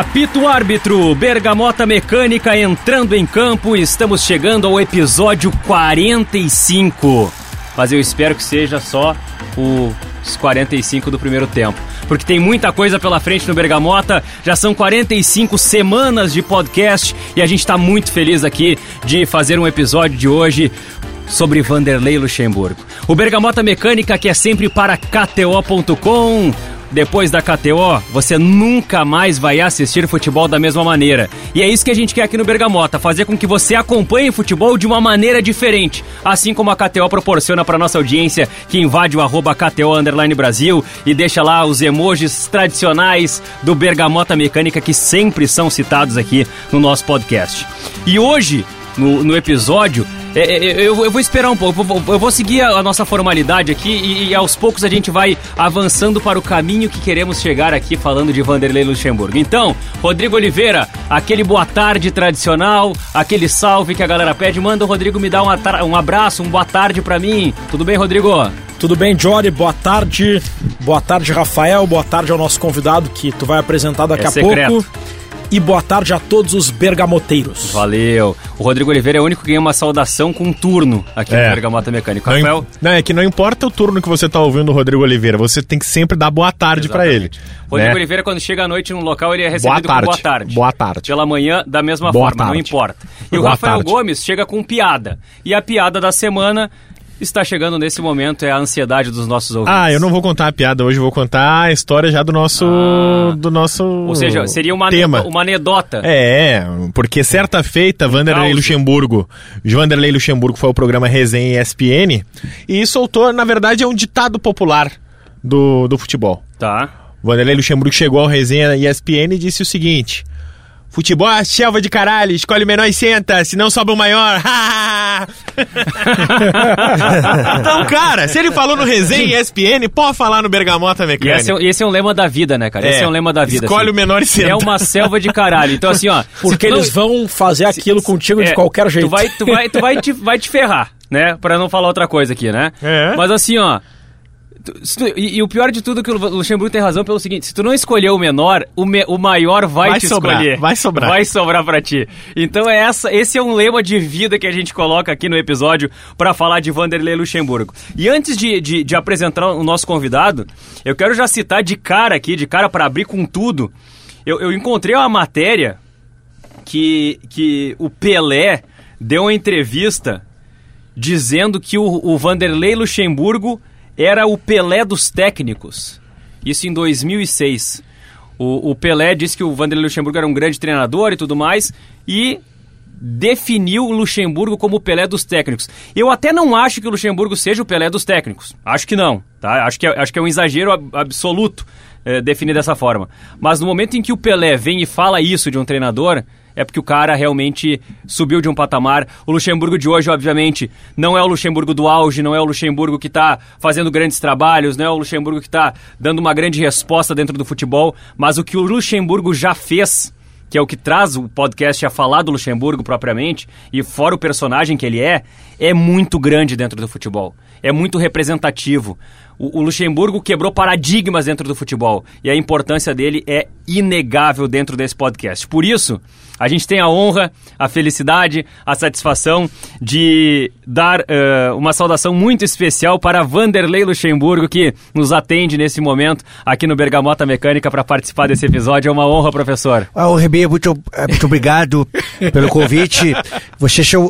Apito árbitro, Bergamota Mecânica entrando em campo, estamos chegando ao episódio 45. Mas eu espero que seja só os 45 do primeiro tempo. Porque tem muita coisa pela frente no Bergamota, já são 45 semanas de podcast e a gente está muito feliz aqui de fazer um episódio de hoje sobre Vanderlei Luxemburgo. O Bergamota Mecânica que é sempre para KTO.com depois da KTO, você nunca mais vai assistir futebol da mesma maneira. E é isso que a gente quer aqui no Bergamota, fazer com que você acompanhe futebol de uma maneira diferente, assim como a KTO proporciona para nossa audiência que invade o arroba KTO Underline Brasil e deixa lá os emojis tradicionais do Bergamota Mecânica que sempre são citados aqui no nosso podcast. E hoje, no, no episódio, eu, eu, vou esperar um pouco, eu vou seguir a, nossa formalidade aqui e, e, aos poucos a gente vai avançando para o caminho que queremos chegar aqui falando de Vanderlei Luxemburgo. Então, Rodrigo Oliveira, aquele boa tarde tradicional, aquele salve que a galera pede, manda o Rodrigo me dar um, um abraço, um boa tarde para mim. Tudo bem, Rodrigo? Tudo bem, Jory? Boa tarde. Boa tarde, Rafael. Boa tarde ao nosso convidado que tu vai apresentar daqui é a secreto. pouco e boa tarde a todos os bergamoteiros. Valeu. O Rodrigo Oliveira é o único que ganha uma saudação com um turno aqui é. no Bergamota Mecânico. Não, Rafael? Não, é que não importa o turno que você está ouvindo o Rodrigo Oliveira, você tem que sempre dar boa tarde para ele. Rodrigo né? Oliveira, quando chega à noite num local, ele é recebido boa tarde. com boa tarde. Boa tarde. Pela manhã, da mesma boa forma, tarde. não importa. E boa o Rafael tarde. Gomes chega com piada. E a piada da semana está chegando nesse momento é a ansiedade dos nossos ouvintes. Ah, eu não vou contar a piada hoje, eu vou contar a história já do nosso ah. do nosso Ou seja, seria uma tema. uma anedota. É, porque certa feita Vanderlei Luxemburgo, Vanderlei Luxemburgo foi o programa Resenha ESPN e soltou, na verdade, é um ditado popular do, do futebol. Tá. Vanderlei Luxemburgo chegou ao Resenha ESPN e disse o seguinte: Futebol é selva de caralho, escolhe o menor e senta, senão sobe o maior. então, cara, se ele falou no resenha ESPN, pode falar no Bergamota Mecânica. Esse é, esse é um lema da vida, né, cara? É, esse é um lema da vida. Escolhe assim. o menor e senta. É uma selva de caralho. Então, assim, ó. Porque eles não... vão fazer aquilo se, contigo é, de qualquer jeito. Tu vai, tu vai, tu vai, te, vai te ferrar, né? Pra não falar outra coisa aqui, né? É. Mas assim, ó. Tu, e, e, o pior de tudo é que o Luxemburgo tem razão pelo seguinte: se tu não escolher o menor, o, me, o maior vai, vai te sobrar, escolher. Vai sobrar. Vai sobrar pra ti. Então é essa, esse é um lema de vida que a gente coloca aqui no episódio para falar de Vanderlei Luxemburgo. E antes de, de, de, apresentar o nosso convidado, eu quero já citar de cara aqui, de cara para abrir com tudo. Eu, eu encontrei uma matéria que, que o Pelé deu uma entrevista dizendo que o, o Vanderlei Luxemburgo era o Pelé dos técnicos. Isso em 2006. O, o Pelé disse que o Vanderlei Luxemburgo era um grande treinador e tudo mais, e definiu o Luxemburgo como o Pelé dos técnicos. Eu até não acho que o Luxemburgo seja o Pelé dos técnicos. Acho que não, tá? Acho que é, acho que é um exagero absoluto é, definir dessa forma. Mas no momento em que o Pelé vem e fala isso de um treinador, é porque o cara realmente subiu de um patamar. O Luxemburgo de hoje, obviamente, não é o Luxemburgo do auge, não é o Luxemburgo que está fazendo grandes trabalhos, não é o Luxemburgo que está dando uma grande resposta dentro do futebol, mas o que o Luxemburgo já fez que é o que traz o podcast a falar do Luxemburgo propriamente, e fora o personagem que ele é, é muito grande dentro do futebol. É muito representativo. O, o, Luxemburgo quebrou paradigmas dentro do futebol e a importância dele é inegável dentro desse podcast. Por isso, a gente tem a honra, a felicidade, a satisfação de dar uh, uma saudação muito especial para Vanderlei Luxemburgo, que nos atende nesse momento aqui no Bergamota Mecânica para participar desse episódio. É uma honra, professor. Ah, Rebê, muito, eh, muito obrigado pelo convite. É,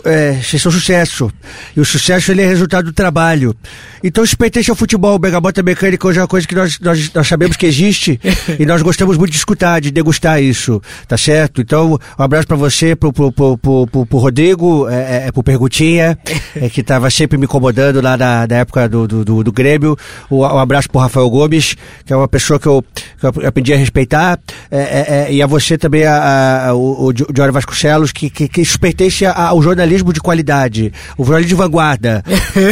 é, sucesso. E o sucesso ele é resultado do trabalho. Então, se pertence ao futebol, o Bergamota Mecânica hoje é uma coisa que nós, nós, nós sabemos que existe e nós gostamos muito de escutar, de degustar isso, tá certo? Então, um abraço para você, pro, pro, pro, pro, pro Rodrigo, é, é, é, pro Pergutinha, é, que tava sempre me incomodando lá na, na época do, do, do, Grêmio. Um, um, abraço pro Rafael Gomes, que é uma pessoa que eu, que eu aprendi a respeitar. É, é, é, e a você também, a, a, o, o Vasconcelos, Que, que, que pertence ao jornalismo de qualidade, o jornalismo de vanguarda,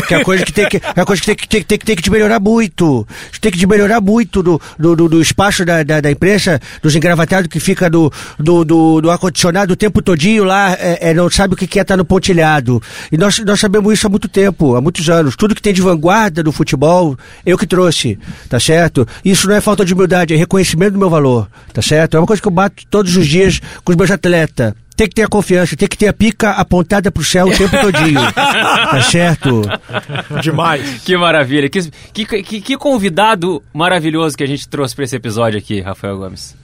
que é coisa que tem que, é coisa que tem que, tem, tem, tem que melhorar muito. Tem que melhorar muito do, do, espaço da, da, da, imprensa, dos engravatados que fica do, do, do, do ar-condicionado o tempo todinho lá, é, é, não sabe o que é estar tá no pontilhado. E nós, nós sabemos isso há muito tempo, há muitos anos. Tudo que tem de vanguarda do futebol, eu que trouxe, tá certo? Isso não é falta de humildade, é reconhecimento do meu valor, tá certo? É uma coisa que eu bato todos os dias com os meus atletas tem que ter a confiança, tem que ter a pica apontada pro céu o tempo todinho. tá certo? Demais. Que maravilha. Que, que, que, que convidado maravilhoso que a gente trouxe para esse episódio aqui, Rafael Gomes.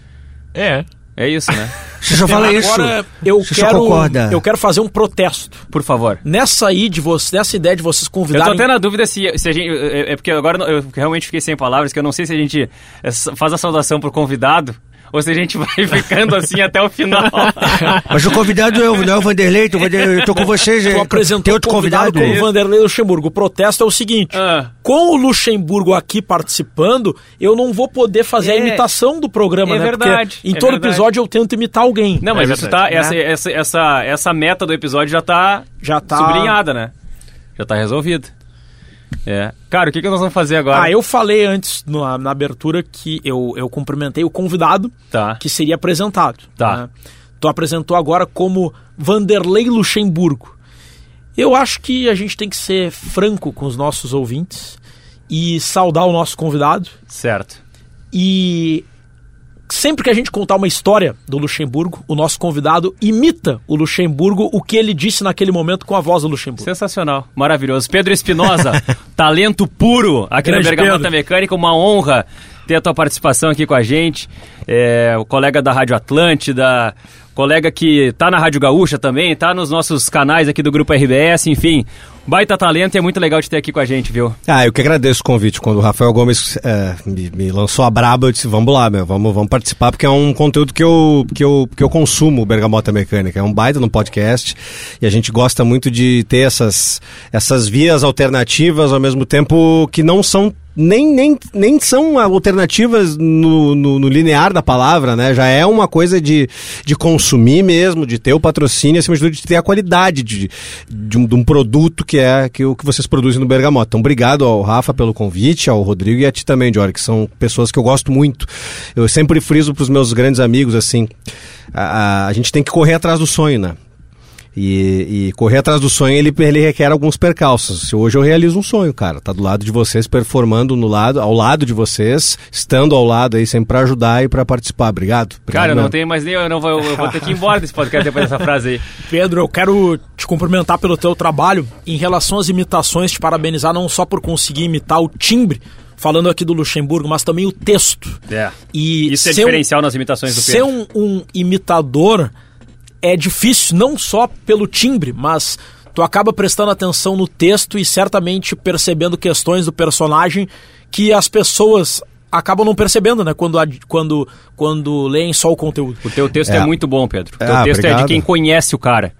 É. É isso, né? Você só fala isso. Agora eu Você quero, eu quero fazer um protesto. Por favor. Nessa aí de você, nessa ideia de vocês convidarem. Eu tô até na dúvida se, se a gente. É, é porque agora eu realmente fiquei sem palavras, que eu não sei se a gente é, faz a saudação pro convidado ou se a gente vai ficando assim até o final. Mas o convidado é o, não é o Vanderlei, tô, eu tô com vocês. Tu apresentou tem outro convidado, convidado como Vanderlei Luxemburgo. O protesto é o seguinte: ah. com o Luxemburgo aqui participando, eu não vou poder fazer é, a imitação do programa, é né? Verdade, Porque em é todo verdade. episódio eu tento imitar alguém. Não, mas é isso tá, né? essa, essa, essa, essa meta do episódio já tá, já tá sublinhada, né? Já tá resolvido. É. Cara, o que, que nós vamos fazer agora? Ah, eu falei antes na, na abertura que eu, eu cumprimentei o convidado tá. que seria apresentado. Tá. Né? Tu apresentou agora como Vanderlei Luxemburgo. Eu acho que a gente tem que ser franco com os nossos ouvintes e saudar o nosso convidado. Certo. E sempre que a gente contar uma história do Luxemburgo, o nosso convidado imita o Luxemburgo, o que ele disse naquele momento com a voz do Luxemburgo. Sensacional, maravilhoso. Pedro Espinosa, talento puro aqui Grande na Bergamota Pedro. Mecânica, uma honra ter a tua participação aqui com a gente. É, o colega da Rádio Atlântida, colega que tá na Rádio Gaúcha também, tá nos nossos canais aqui do Grupo RBS, enfim. Baita talento e é muito legal de ter aqui com a gente, viu? Ah, eu que agradeço o convite. Quando o Rafael Gomes é, me, me, lançou a braba, eu disse, vamos lá, meu, vamos, vamos participar, porque é um conteúdo que eu, que eu, que eu consumo, Bergamota Mecânica. É um baita no podcast e a gente gosta muito de ter essas, essas vias alternativas, ao mesmo tempo que não são nem, nem, nem são alternativas no, no, no, linear da palavra, né? Já é uma coisa de, de consumir mesmo, de ter o patrocínio, acima de tudo, de ter a qualidade de, de, um, de um produto que é que, o que vocês produzem no Bergamota. Então, obrigado ao Rafa pelo convite, ao Rodrigo e a ti também, Jorge, que são pessoas que eu gosto muito. Eu sempre friso para os meus grandes amigos, assim, a, a, a gente tem que correr atrás do sonho, né? E, e, correr atrás do sonho, ele, ele requer alguns percalços. Hoje eu realizo um sonho, cara. Tá do lado de vocês, performando no lado, ao lado de vocês, estando ao lado aí, sempre para ajudar e para participar. Obrigado. Obrigado cara, eu não tenho mais nem. Eu, não vou, eu vou ter que ir embora desse podcast depois dessa frase aí. Pedro, eu quero te cumprimentar pelo teu trabalho. Em relação às imitações, te parabenizar não só por conseguir imitar o timbre falando aqui do Luxemburgo, mas também o texto. É. E Isso é diferencial um, nas imitações do Pedro. Ser um, um imitador é difícil não só pelo timbre, mas tu acaba prestando atenção no texto e certamente percebendo questões do personagem que as pessoas acabam não percebendo, né? Quando, quando, quando leem só o conteúdo. O teu texto é, é muito bom, Pedro. O teu ah, texto obrigado. é de quem conhece o cara.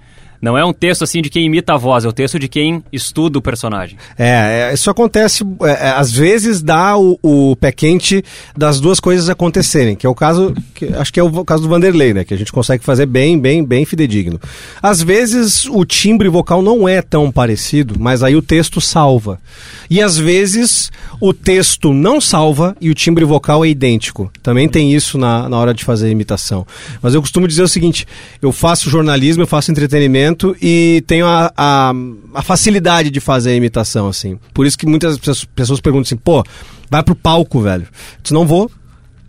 Não é um texto assim de quem imita a voz, é o texto de quem estuda o personagem. É, é isso acontece, é, é, às vezes dá o, o, pé quente das duas coisas acontecerem, que é o caso, que, acho que é o caso do Vanderlei, né? Que a gente consegue fazer bem, bem, bem fidedigno. Às vezes o timbre vocal não é tão parecido, mas aí o texto salva. E às vezes o texto não salva e o timbre vocal é idêntico. Também tem isso na, na hora de fazer imitação. Mas eu costumo dizer o seguinte: eu faço jornalismo, eu faço entretenimento e tenho a, a, a, facilidade de fazer a imitação, assim. Por isso que muitas pessoas perguntam assim, pô, vai pro palco, velho. Eu disse, não vou.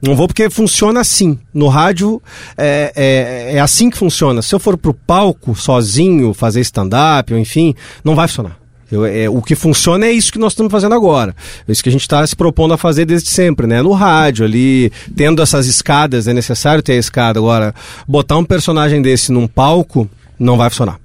Não vou porque funciona assim. No rádio é, é, é assim que funciona. Se eu for pro palco sozinho, fazer stand-up, enfim, não vai funcionar. Eu, é, o que funciona é isso que nós estamos fazendo agora. É isso que a gente está se propondo a fazer desde sempre, né? No rádio, ali, tendo essas escadas, é necessário ter a escada. Agora, botar um personagem desse num palco não vai funcionar.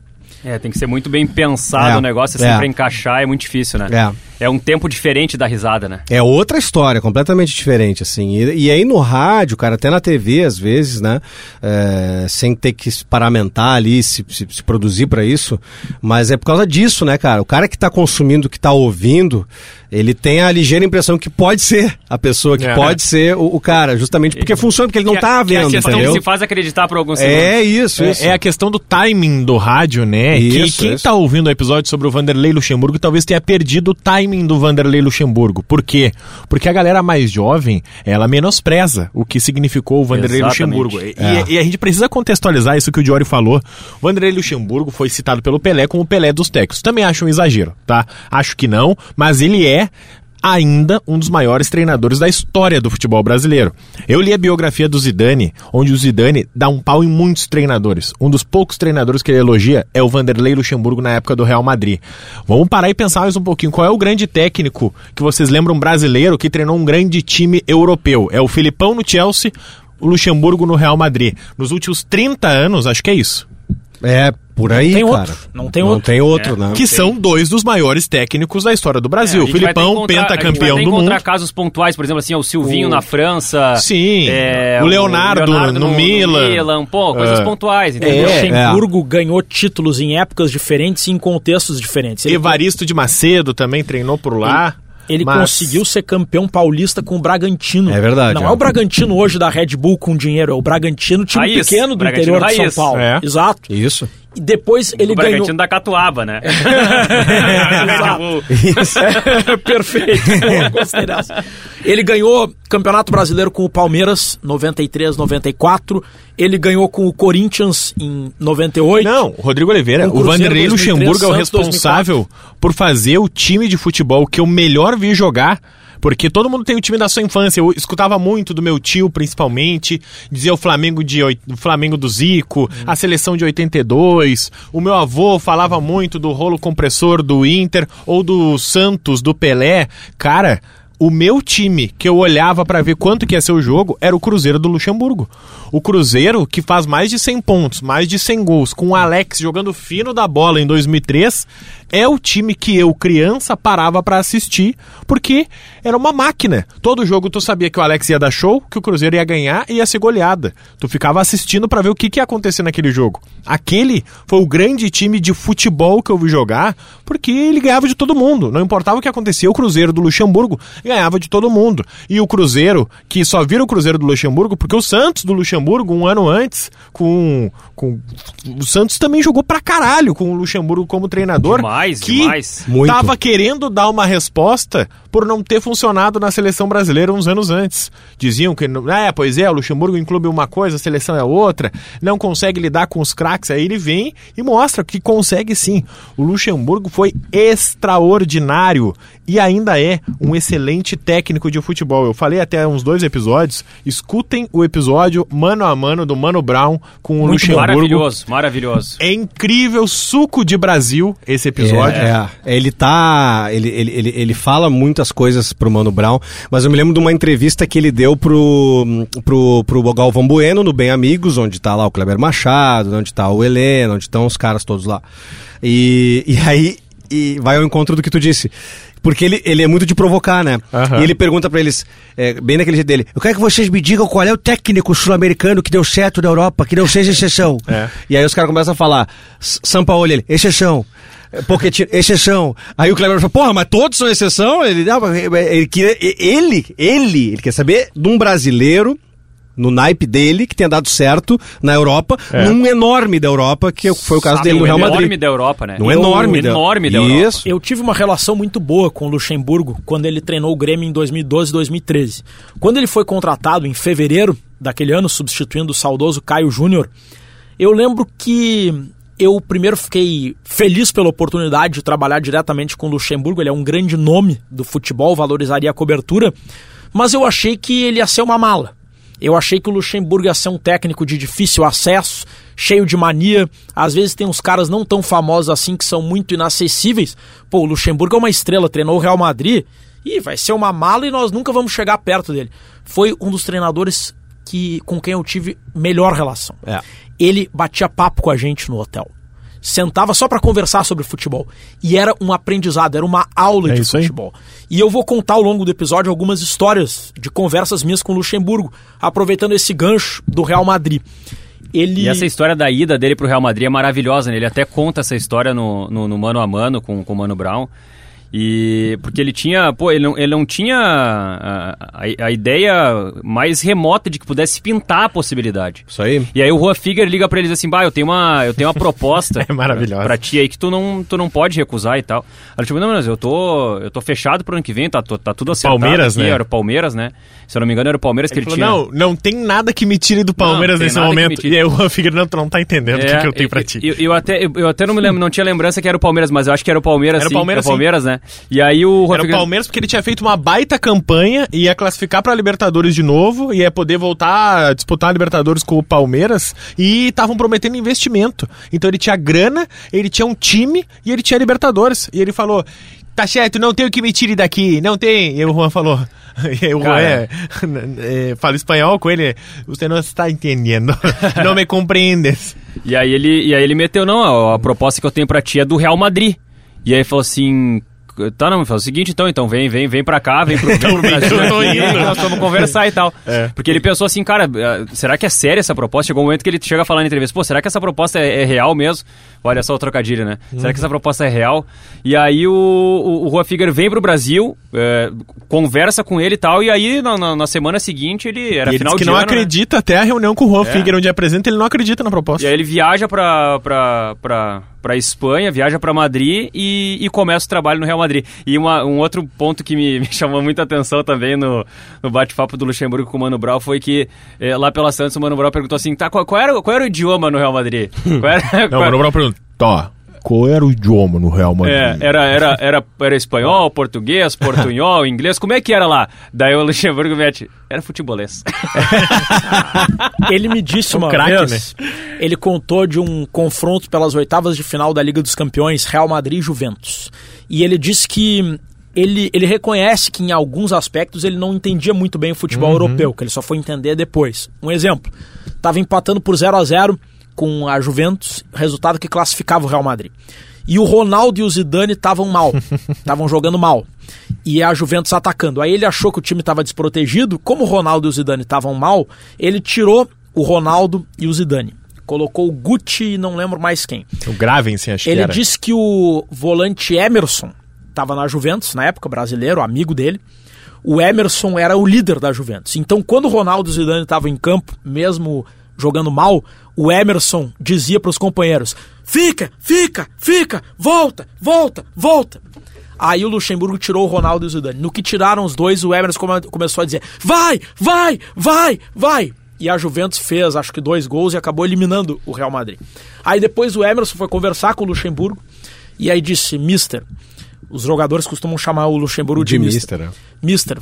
É, tem que ser muito bem pensado é, o negócio, é sempre é. encaixar, é muito difícil, né? É. é um tempo diferente da risada, né? É outra história, completamente diferente, assim. E, e aí no rádio, cara, até na TV, às vezes, né? É, sem ter que se paramentar ali, se, se, se produzir para isso. Mas é por causa disso, né, cara? O cara que tá consumindo, que tá ouvindo, ele tem a ligeira impressão que pode ser a pessoa, que É. pode ser o, o cara, justamente porque funciona, porque ele não Que- tá que é a vendo, questão entendeu? que se faz acreditar por alguns segundos. É isso, isso. É, é a questão do timing do rádio, né? Isso, que quem isso. tá ouvindo o episódio sobre o Vanderlei Luxemburgo talvez tenha perdido o timing do Vanderlei Luxemburgo. Por quê? Porque a galera mais jovem, ela menospreza o que significou o Vanderlei Exatamente. Luxemburgo. E, É. e a gente precisa contextualizar isso que o Diori falou. O Vanderlei Luxemburgo foi citado pelo Pelé como o Pelé dos técnicos. Também acho um exagero, tá? Acho que não, mas ele é ainda um dos maiores treinadores da história do futebol brasileiro. Eu li a biografia do Zidane, onde o Zidane dá um pau em muitos treinadores. Um dos poucos treinadores que ele elogia é o Vanderlei Luxemburgo na época do Real Madrid. Vamos parar e pensar mais um pouquinho. Qual é o grande técnico que vocês lembram brasileiro que treinou um grande time europeu? É o Filipão no Chelsea, o Luxemburgo no Real Madrid. Nos últimos 30 anos, acho que é isso. É, por aí, tem cara. outro, não tem não outro. tem outro, É. né? Que são dois dos maiores técnicos da história do Brasil. É, vai ter Filipão, pentacampeão do mundo. casos pontuais, por exemplo, assim, o Silvinho O- na França. Sim, é, o Leonardo no Milan. Milan, pô, coisas É. pontuais, O entendeu? Luxemburgo ganhou títulos em épocas diferentes e em contextos diferentes. Ele, Evaristo de Macedo também treinou por lá. Ele mas- conseguiu ser campeão paulista com o Bragantino. É verdade, Não é. é o Bragantino hoje da Red Bull com dinheiro, é o Bragantino, time Raiz, pequeno do Bragantino interior de São raiz. Paulo. É. Exato. Isso. E depois ele o ganhou. Bragantino da Catuaba, né? Exato. Perfeito. Ele ganhou Campeonato Brasileiro com o Palmeiras 93, 94. Ele ganhou com o Corinthians em 98. Não, Rodrigo Oliveira, o o Vanderlei 2003, Luxemburgo é o responsável por fazer o time de futebol que eu melhor vi jogar. Porque todo mundo tem o time da sua infância. Eu escutava muito do meu tio, principalmente. Dizia o Flamengo de o Flamengo do Zico, a seleção de 82. O meu avô falava muito do rolo compressor do Inter ou do Santos, do Pelé. Cara, o meu time que eu olhava pra ver quanto que ia ser o jogo era o Cruzeiro do Luxemburgo. O Cruzeiro que faz mais de 100 pontos, mais de 100 gols, com o Alex jogando fino da bola em 2003, é o time que eu, criança, parava pra assistir, porque era uma máquina. Todo jogo tu sabia que o Alex ia dar show, que o Cruzeiro ia ganhar e ia ser goleada. Tu ficava assistindo pra ver o que, que ia acontecer naquele jogo. Aquele foi o grande time de futebol que eu vi jogar, porque ele ganhava de todo mundo. Não importava o que acontecia, o Cruzeiro do Luxemburgo ganhava de todo mundo. E o Cruzeiro, que só vira o Cruzeiro do Luxemburgo, porque o Santos do Luxemburgo, um ano antes, com. com o Santos também jogou pra caralho com o Luxemburgo como treinador. Demais, que demais. Muito. tava querendo dar uma resposta por não ter funcionado na seleção brasileira uns anos antes. Diziam que, não- é, pois é, o Luxemburgo em clube é uma coisa, a seleção é outra, não consegue lidar com os craques. Aí ele vem e mostra que consegue sim. O Luxemburgo foi extraordinário e ainda é um excelente técnico de futebol. Eu falei até uns dois episódios. Escutem o episódio mano a mano do Mano Brown com o Muito Luxemburgo. maravilhoso, maravilhoso. É incrível, suco de Brasil esse episódio. É, é. ele tá. Ele, ele, ele, ele fala muitas coisas pro Mano Brown, mas eu me lembro de uma entrevista que ele deu pro, pro, pro Galvão Bueno no Bem Amigos, onde tá lá o Kleber Machado, onde tá o Helena, onde estão os caras todos lá. E, e aí e vai ao encontro do que tu disse. Porque ele, ele é muito de provocar, né? Aham. E ele pergunta pra eles, é, bem naquele jeito dele, eu quero que vocês me digam qual é o técnico sul-americano que deu certo na Europa, que não seja exceção. É. E aí os caras começam a falar, São Paulo, ele, exceção. É, Pochettino, exceção. Aí o Kleber fala, porra, mas todos são exceção? Ele, não, mas ele, queria- ele, ele, ele quer saber de um brasileiro no naipe dele, que tenha dado certo na Europa, É. num enorme da Europa, que foi o caso Sabe, dele no um Real enorme Madrid. da Europa, né? Num Um enorme, da- enorme da Europa. Isso. Eu tive uma relação muito boa com o Luxemburgo quando ele treinou o Grêmio em 2012 e 2013. Quando ele foi contratado em fevereiro daquele ano, substituindo o saudoso Caio Júnior, eu lembro que eu primeiro fiquei feliz pela oportunidade de trabalhar diretamente com o Luxemburgo, ele é um grande nome do futebol, valorizaria a cobertura, mas eu achei que ele ia ser uma mala. Eu achei que o Luxemburgo ia ser um técnico de difícil acesso, cheio de mania. Às vezes tem uns caras não tão famosos assim que são muito inacessíveis. Pô, o Luxemburgo é uma estrela, treinou o Real Madrid e vai ser uma mala e nós nunca vamos chegar perto dele. Foi um dos treinadores que com quem eu tive melhor relação. É. Ele batia papo com a gente no hotel. sentava só para conversar sobre futebol. E era um aprendizado, era uma aula É de isso aí. futebol. E eu vou contar ao longo do episódio algumas histórias de conversas minhas com o Luxemburgo, aproveitando esse gancho do Real Madrid. Ele E essa história da ida dele pro Real Madrid é maravilhosa, né? Ele até conta essa história no, no, no mano a mano com, com o Mano Brown. E porque ele tinha, pô, ele não, ele não tinha a, a, a ideia mais remota de que pudesse pintar a possibilidade. Isso aí. E aí o Rua Figuer liga pra ele e diz assim, bah, eu tenho uma, eu tenho uma proposta É maravilhosa. pra ti aí que tu não, tu não pode recusar e tal. Aí tipo, não, mas eu tô, eu tô fechado pro ano que vem, tá, tô- tá tudo acertado Palmeiras, aqui, né? Era o Palmeiras, né? Se eu não me engano era o Palmeiras que Ele ele, falou, tinha... não, não tem nada que me tire do Palmeiras tem nesse momento. E aí o Juan Figueiredo, não, tu não tá entendendo o que, que eu tenho pra ti. Eu, eu até, eu, eu até não me lembro, não tinha lembrança que era o Palmeiras, mas eu acho que era o Palmeiras Era sim. Palmeiras, era o Palmeiras, né? E aí o Era o Palmeiras porque ele tinha feito uma baita campanha, ia classificar pra Libertadores de novo, ia poder voltar a disputar a Libertadores com o Palmeiras e estavam prometendo investimento. Então ele tinha grana, ele tinha um time e ele tinha Libertadores. E ele falou: Tá certo, não tem o que me tire daqui, não tem. E o Juan falou. E o Juan é, é, fala espanhol com ele. Você não está entendendo. Não me compreendes. E aí ele, e aí ele meteu, não, a, a proposta que eu tenho pra ti é do Real Madrid. E aí falou assim, tá, não, falou o seguinte então, então vem, vem, vem pra cá, vem pro, vem pro Brasil eu tô indo. nós vamos conversar e tal. É. Porque ele pensou assim, cara, eh, será que é séria essa proposta? Chegou um momento que ele chega a falar na entrevista, pô, será que essa proposta é, é real mesmo? Olha só o trocadilho, né? Será que essa proposta é real? E aí o, o, o Rua Figueiredo vem pro Brasil, eh, conversa com ele e tal, e aí na, na- na semana seguinte ele era E ele final que de não ano, né? acredita até a reunião com o Juan Figueiredo, onde apresenta, ele não acredita na proposta. E aí ele viaja pra, pra, pra, pra Espanha, viaja pra Madrid e, e começa o trabalho no Real Madrid. E uma- um outro ponto que me, me chamou muita atenção também no, no bate-papo do Luxemburgo com o Mano Brown foi que eh, lá pela Santos o Mano Brown perguntou assim, tá, qual, qual era, qual era o idioma no Real Madrid? Qual era, Não, qual- o Mano Brown tá, qual era o idioma no Real Madrid? é, era, era, era, era espanhol, português, portunhol, inglês, como é que era lá? Daí o Luxemburgo mete, era futebolês. Ele me disse uma craque, vez, ele contou de um confronto pelas oitavas de final da Liga dos Campeões, Real Madrid e Juventus. E ele disse que ele, ele reconhece que em alguns aspectos ele não entendia muito bem o futebol europeu, que ele só foi entender depois. Um exemplo, estava empatando por 0 a 0 com a Juventus, resultado que classificava o Real Madrid. E o Ronaldo e o Zidane estavam mal, estavam jogando mal. E a Juventus atacando. Aí ele achou que o time estava desprotegido. Como o Ronaldo e o Zidane estavam mal, ele tirou o Ronaldo e o Zidane. Colocou o Gucci e não lembro mais quem. O Gravensen, acho Ele que era. disse que o volante Emerson estava na Juventus, na época, brasileiro, amigo dele. O Emerson era o líder da Juventus. Então, quando o Ronaldo e o Zidane estavam em campo, mesmo jogando mal, o Emerson dizia para os companheiros: fica, fica, fica, volta, volta, volta. Aí o Luxemburgo tirou o Ronaldo e o Zidane. No que tiraram os dois, o Emerson come- começou a dizer: vai, vai, vai, vai. E a Juventus fez, acho que dois gols e acabou eliminando o Real Madrid. Aí depois o Emerson foi conversar com o Luxemburgo e aí disse: Mister, os jogadores costumam chamar o Luxemburgo de, De Mister. mister, né? Mister,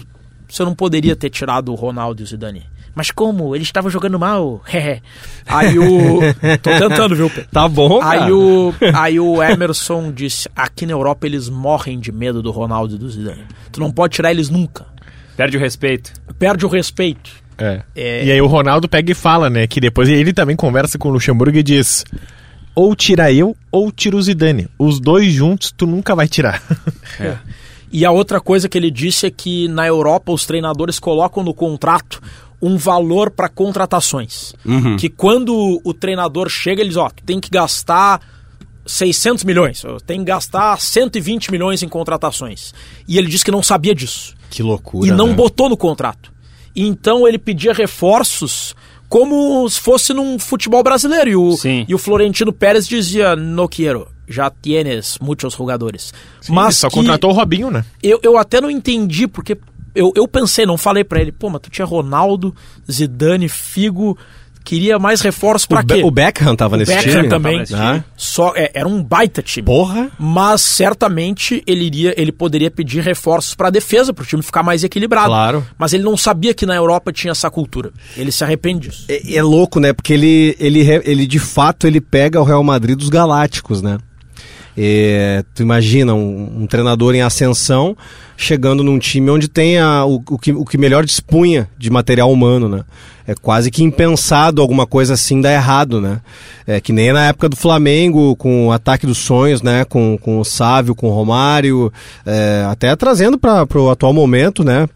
você não poderia ter tirado o Ronaldo e o Zidane. Mas como? Eles estavam jogando mal. aí o. Tô tentando, viu, Pedro? Tá bom, cara. Aí o, aí o Emerson disse: aqui na Europa eles morrem de medo do Ronaldo e do Zidane. Tu não pode tirar eles nunca. Perde o respeito. Perde o respeito. É. É. E aí o Ronaldo pega e fala, né? Que depois ele também conversa com o Luxemburgo e diz: ou tira eu, ou tira o Zidane. Os dois juntos tu nunca vai tirar. E a outra coisa que ele disse é que na Europa os treinadores colocam no contrato um valor para contratações. Que quando o treinador chega, eles, ó, tem que gastar 600 milhões, tem que gastar 120 milhões em contratações. E ele disse que não sabia disso. Que loucura. e não né? botou no contrato. Então ele pedia reforços como se fosse num futebol brasileiro. E o, Sim. e o Florentino Pérez dizia: No quero, já tienes muitos jogadores. Mas Mas só que contratou o Robinho, né? eu, eu até não entendi, porque eu, eu pensei, não falei pra ele, pô, mas tu tinha Ronaldo, Zidane, Figo, queria mais reforços pra O, Be quê? o Beckham tava nesse Beckham time? também. Ah. Só, é, era um baita time. Porra. Mas certamente ele iria, ele poderia pedir reforços para a defesa, para o time ficar mais equilibrado. Claro. Mas ele não sabia que na Europa tinha essa cultura. Ele se arrepende disso. É, é louco, né? Porque ele, ele, ele de fato ele pega o Real Madrid dos Galácticos, né? É, tu imagina um, um treinador em ascensão chegando num time onde tem a, o, o, que, o que melhor dispunha de material humano, né? É quase que impensado alguma coisa assim dar errado, né? É que nem na época do Flamengo, com o ataque dos sonhos, né? Com, com o Sávio, com o Romário, é, até trazendo para o atual momento, né?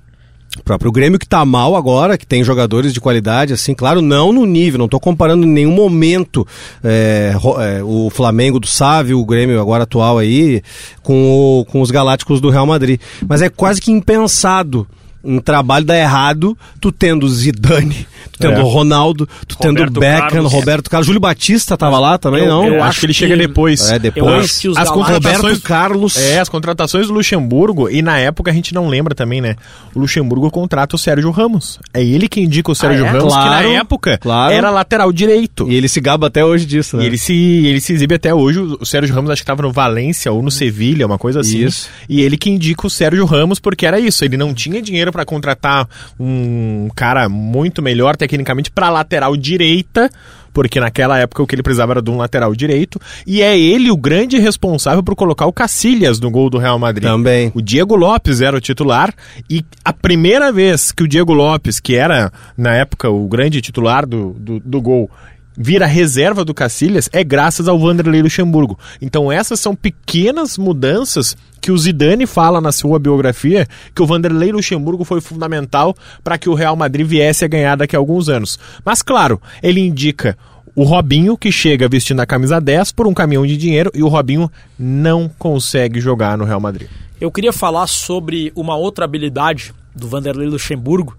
O próprio Grêmio que tá mal agora, que tem jogadores de qualidade, assim, claro, não no nível, não tô comparando em nenhum momento é, o Flamengo do Sávio, o Grêmio agora atual aí, com, o, com os Galácticos do Real Madrid. Mas é quase que impensado um trabalho dá errado, tu tendo Zidane, tu tendo É. Ronaldo, tu tendo Roberto Beckham, Carlos. Roberto Carlos, Júlio Batista tava lá também, Eu- não? eu Eu acho acho que ele chega depois. É, Eu depois. acho que os As contratações- Roberto Carlos. É, as contratações do Luxemburgo, e na época a gente não lembra também, né? O Luxemburgo contrata o Sérgio Ramos. É ele que indica o Sérgio é? Ramos, Claro, que na época claro. era lateral direito. E ele se gaba até hoje disso, né? E ele se, ele se exibe até hoje. O Sérgio Ramos acho que estava no Valência ou no Sevilha, uma coisa assim. Isso. E ele que indica o Sérgio Ramos porque era isso. Ele não tinha dinheiro para contratar um cara muito melhor tecnicamente para lateral direita, porque naquela época o que ele precisava era de um lateral direito. E é ele o grande responsável por colocar o Cacilhas no gol do Real Madrid. Também. O Diego Lopes era o titular e a primeira vez que o Diego Lopes, que era na época o grande titular do, do, do gol, vira reserva do Cacilhas é graças ao Vanderlei Luxemburgo. Então essas são pequenas mudanças que o Zidane fala na sua biografia que o Vanderlei Luxemburgo foi fundamental para que o Real Madrid viesse a ganhar daqui a alguns anos. Mas claro, ele indica o Robinho, que chega vestindo a camisa 10 por um caminhão de dinheiro, e o Robinho não consegue jogar no Real Madrid. Eu queria falar sobre uma outra habilidade do Vanderlei Luxemburgo,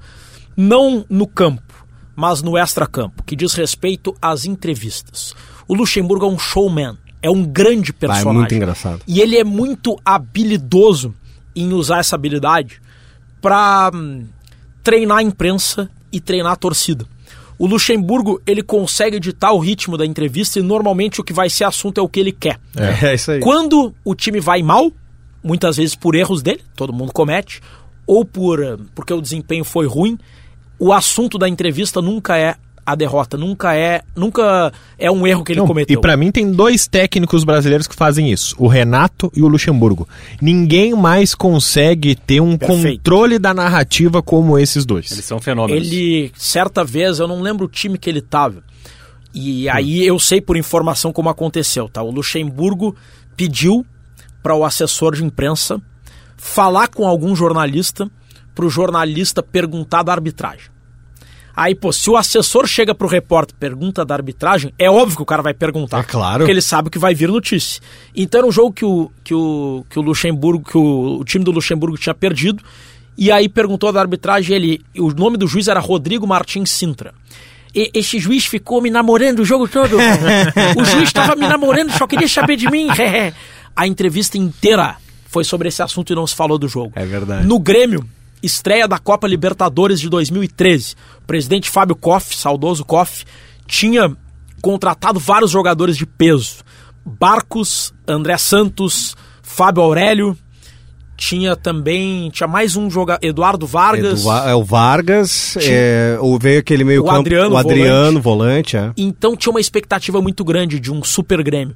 não no campo, mas no extracampo, que diz respeito às entrevistas. O Luxemburgo é um showman, é um grande personagem. muito engraçado. E ele é muito habilidoso em usar essa habilidade para treinar a imprensa e treinar a torcida. O Luxemburgo, ele consegue editar o ritmo da entrevista e normalmente o que vai ser assunto é o que ele quer. É, isso aí. Quando o time vai mal, muitas vezes por erros dele, todo mundo comete, ou por eh, porque o desempenho foi ruim, o assunto da entrevista nunca é a derrota, nunca é, nunca é um erro que ele Não, cometeu. E pra mim tem dois técnicos brasileiros que fazem isso, o Renato e o Luxemburgo. Ninguém mais consegue ter um Perfeito. controle da narrativa como esses dois. Eles são fenômenos. Ele, certa vez, eu não lembro o time que ele tava. E aí eu sei por informação como aconteceu, tá? O Luxemburgo pediu para o assessor de imprensa falar com algum jornalista para o jornalista perguntar da arbitragem. Aí, pô, se o assessor chega pro repórter e pergunta da arbitragem, é óbvio que o cara vai perguntar. É claro. Porque ele sabe que vai vir notícia. Então era um jogo que o, que o, que o Luxemburgo, que o, o time do Luxemburgo tinha perdido. E aí perguntou da arbitragem, ele. O nome do juiz era Rodrigo Martins Sintra. E, esse juiz ficou me namorando o jogo todo. o juiz estava me namorando, só queria saber de mim. A entrevista inteira foi sobre esse assunto e não se falou do jogo. É verdade. No Grêmio, estreia da Copa Libertadores de 2013. O presidente Fábio Koff, saudoso Koff, tinha contratado vários jogadores de peso. Barcos, André Santos, Fábio Aurélio. Tinha também. Tinha mais um jogador. Eduardo Vargas. Edu é o Vargas, é, o veio aquele meio O campo, Adriano, o Adriano, volante, é. Então tinha uma expectativa muito grande de um super Grêmio.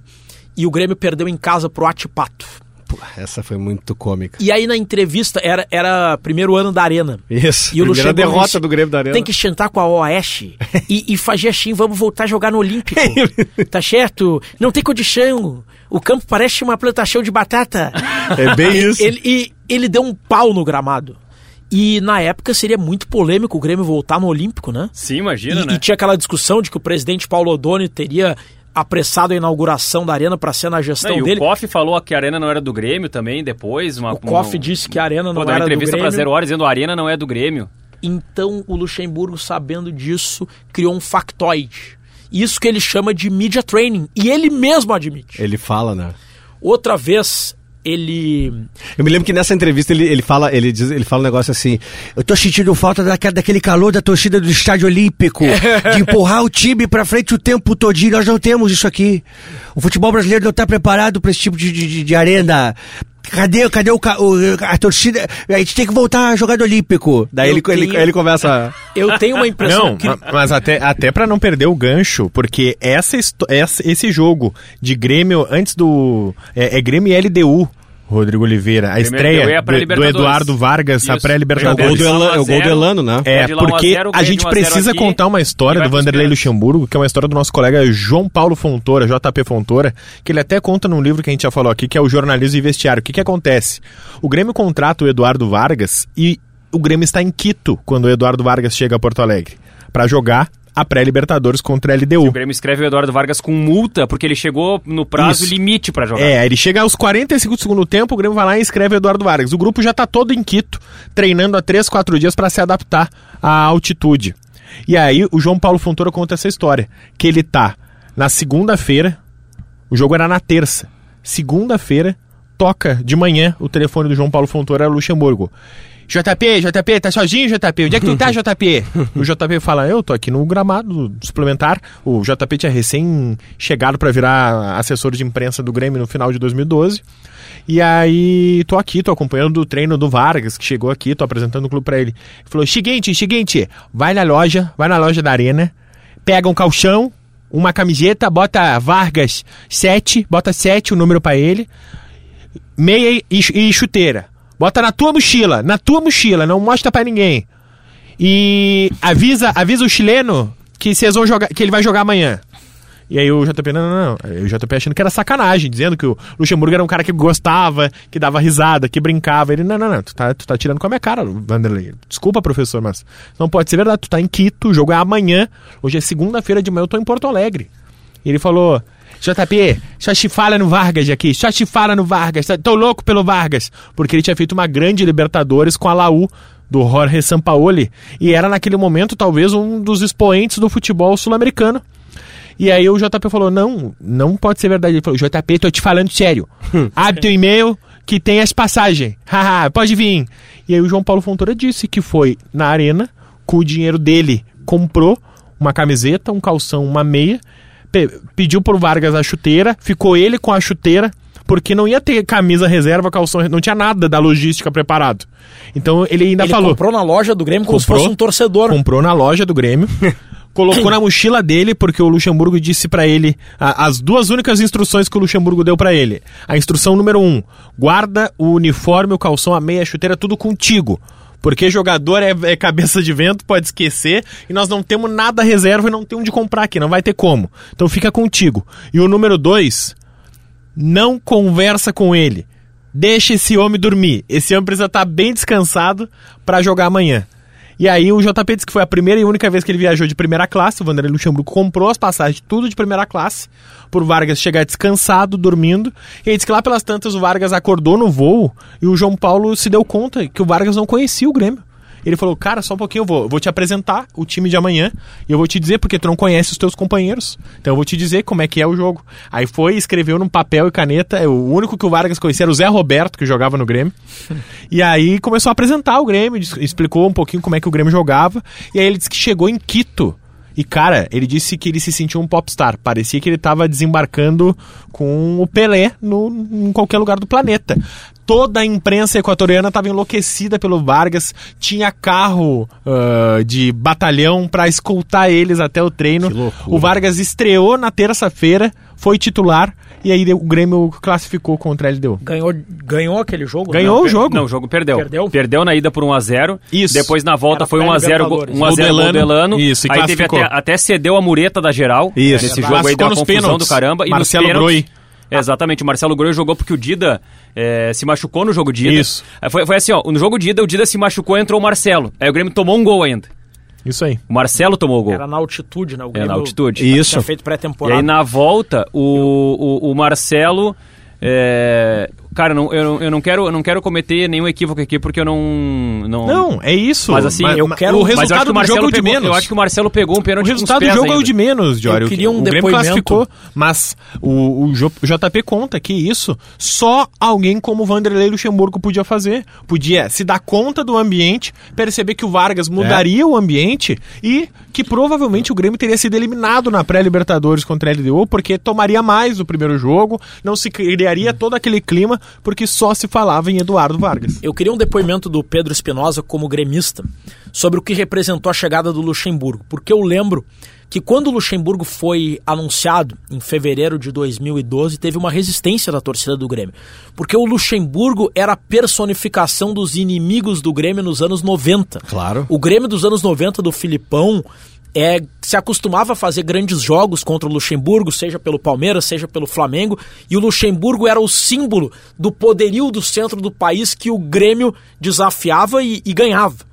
E o Grêmio perdeu em casa pro Atipato. Pô, essa foi muito cômica. E aí na entrevista, era, era primeiro ano da Arena. Isso, E o primeira Luxemburgo derrota disse, do Grêmio da Arena. Tem que sentar com a Oeste e, e fazer assim, vamos voltar a jogar no Olímpico. tá certo? Não tem condição. O campo parece uma plantação de batata. É bem isso. Ele, e ele deu um pau no gramado. E na época seria muito polêmico o Grêmio voltar no Olímpico, né? Sim, imagina, E, né? e tinha aquela discussão de que o presidente Paulo Odoni teria apressado a inauguração da arena para ser na gestão Não, e dele. o Koff falou que a arena não era do Grêmio também, depois. Uma, O Koff disse que a arena Pô, não uma era do entrevista pra Grêmio. Zero Hora dizendo a arena não é do Grêmio. Então o Luxemburgo, sabendo disso, criou um factoide. Isso que ele chama de media training. E ele mesmo admite. Ele fala, né? Outra vez, ele. Eu me lembro que nessa entrevista ele, ele fala, ele diz, ele fala um negócio assim: Eu tô sentindo falta daquela, daquele calor da torcida do estádio olímpico, de empurrar o time pra frente o tempo todinho. Nós não temos isso aqui. O futebol brasileiro não tá preparado pra esse tipo de, de, de arena. cadê, cadê o, o- a torcida? A gente tem que voltar a jogar no Olímpico. Daí ele, ele, tenho- ele começa. Eu tenho uma impressão Não, que ma- mas até, até para não perder o gancho, porque essa, essa- esse jogo de Grêmio antes do. É, é Grêmio e LDU, Rodrigo Oliveira. A estreia é a do, do. Eduardo Vargas, a Isso. É o pré-Libertadores. gol do Elan- é o gol do Elano, né? É, a porque a gente a precisa aqui, contar uma história do Vanderlei. Luxemburgo, que é uma história do nosso colega João Paulo Fontoura, JP Fontoura, que ele até conta num livro que a gente já falou aqui, que é o Jornalismo e Vestiário. O que que acontece? O Grêmio contrata o Eduardo Vargas e o Grêmio está em Quito quando o Eduardo Vargas chega a Porto Alegre para jogar a pré-Libertadores contra a LDU. O Grêmio escreve o Eduardo Vargas com multa, porque ele chegou no prazo Isso. limite pra jogar. É, ele chega aos 45 do segundo tempo, o Grêmio vai lá e escreve Eduardo Vargas. O grupo já tá todo em Quito, treinando há 3, 4 dias para se adaptar à altitude. E aí o João Paulo Fontoura conta essa história, que ele tá na segunda-feira, o jogo era na terça. Segunda-feira, toca de manhã o telefone do João Paulo Fontoura é Luxemburgo. JP, JP, tá sozinho, JP? Onde é que tu tá, JP? o JP fala, eu tô aqui no gramado suplementar. O JP tinha recém chegado pra virar assessor de imprensa do Grêmio no final de 2012. E aí, tô aqui, tô acompanhando o treino do Vargas, que chegou aqui, tô apresentando o clube pra ele. Ele falou, seguinte, seguinte, vai na loja, vai na loja da Arena, pega um calção, uma camiseta, bota Vargas 7, bota 7, o número pra ele, meia e, e chuteira. Bota na tua mochila, na tua mochila, não mostra pra ninguém. E avisa, avisa o chileno que vocês vão jogar, que ele vai jogar amanhã. E aí o JP, não, não, não. O JP achando que era sacanagem, dizendo que o Luxemburgo era um cara que gostava, que dava risada, que brincava. Ele, não, não, não, tu tá, tu tá tirando com a minha cara, Vanderlei. Desculpa, professor, mas não pode ser verdade. Tu tá em Quito, o jogo é amanhã. Hoje é segunda-feira de manhã, eu tô em Porto Alegre. E ele falou, JP, só te fala no Vargas aqui, só te fala no Vargas, tá- tô louco pelo Vargas. Porque ele tinha feito uma grande Libertadores com a Laú, do Jorge Sampaoli, e era naquele momento talvez um dos expoentes do futebol sul-americano. E aí o JP falou, não, não pode ser verdade. Ele falou, JP, tô te falando sério. Abre teu e-mail que tem as passagens. Haha, pode vir. E aí o João Paulo Fontoura disse que foi na arena, com o dinheiro dele, comprou uma camiseta, um calção, uma meia, pe- pediu pro Vargas a chuteira, ficou ele com a chuteira, porque não ia ter camisa reserva, calção, não tinha nada da logística preparado. Então ele ainda ele falou. comprou na loja do Grêmio como se Comprou. fosse um torcedor. Comprou na loja do Grêmio. colocou na mochila dele, porque o Luxemburgo disse pra ele a- as duas únicas instruções que o Luxemburgo deu pra ele. A instrução número um: guarda o uniforme, o calção, a meia, a chuteira, tudo contigo. Porque jogador é, é cabeça de vento, pode esquecer, e nós não temos nada reserva e não tem onde comprar aqui, não vai ter como. Então fica contigo. E o número dois, não conversa com ele. Deixa esse homem dormir. Esse homem precisa estar bem descansado pra jogar amanhã. E aí o JP disse que foi a primeira e única vez que ele viajou de primeira classe. O Vanderlei Luxemburgo comprou as passagens tudo de primeira classe por Vargas chegar descansado, dormindo. E aí disse que lá pelas tantas o Vargas acordou no voo e o João Paulo se deu conta que o Vargas não conhecia o Grêmio. Ele falou, cara, só um pouquinho, eu vou, eu vou te apresentar o time de amanhã e eu vou te dizer, porque tu não conhece os teus companheiros. Então eu vou te dizer como é que é o jogo. Aí foi, escreveu num papel e caneta. é, O único que o Vargas conhecia era o Zé Roberto, que jogava no Grêmio. e aí começou a apresentar o Grêmio, explicou um pouquinho como é que o Grêmio jogava. E aí ele disse que chegou em Quito. E, cara, ele disse que ele se sentiu um popstar. Parecia que ele estava desembarcando com o Pelé no, em qualquer lugar do planeta. Toda a imprensa equatoriana estava enlouquecida pelo Vargas. Tinha carro ah, de batalhão para escoltar eles até o treino. O Vargas estreou na terça-feira, foi titular. E aí o Grêmio classificou contra a LDU. Ganhou, ganhou aquele jogo? Ganhou Não, o jogo. Não, o jogo perdeu. Perdeu? Perdeu na ida por 1x0. Isso. Depois na volta Era foi 1x0 pré-Libertadores. 1 a 0 Gol do gol do Elano. Elano. Isso, e aí teve até, até cedeu a mureta da geral. Isso. Nesse É jogo aí deu uma confusão pênaltis. do caramba. E Marcelo nos pênaltis, Exatamente, o Marcelo Groi jogou porque o Dida eh, se machucou no jogo de ida. Isso. Aí Foi, foi assim, ó, no jogo de ida o Dida se machucou e entrou o Marcelo. Aí o Grêmio tomou um gol ainda. Isso aí. O Marcelo tomou o gol. Era na altitude, né? O É, Grêmio na altitude. Isso. Tinha feito E pré-temporada. aí na volta, o, o, o Marcelo. é, Cara, não, eu, não- eu, não quero, eu não quero cometer nenhum equívoco aqui porque eu não. Não, Não, é isso. Mas assim, eu quero- O mas eu acho resultado que o do jogo é o de pegou, menos. Eu acho que o Marcelo pegou um O pênalti com os resultado do jogo é o ainda. de menos, Jório. Eu queria um o Grêmio depoimento. classificou, mas o, o o JP conta que isso só alguém como o Vanderlei Luxemburgo podia fazer. Podia se dar conta do ambiente, perceber que o Vargas mudaria o ambiente e que provavelmente o Grêmio teria sido eliminado na pré-Libertadores contra a LDU, porque tomaria mais o primeiro jogo, não se criaria todo aquele clima, porque só se falava em Eduardo Vargas. Eu queria um depoimento do Pedro Espinosa como gremista sobre o que representou a chegada do Luxemburgo, porque eu lembro que quando o Luxemburgo foi anunciado em fevereiro de 2012, teve uma resistência da torcida do Grêmio, porque o Luxemburgo era a personificação dos inimigos do Grêmio nos anos 90. Claro. O Grêmio dos anos 90 do Filipão é, se acostumava a fazer grandes jogos contra o Luxemburgo, seja pelo Palmeiras, seja pelo Flamengo, e o Luxemburgo era o símbolo do poderio do centro do país que o Grêmio desafiava e, e ganhava.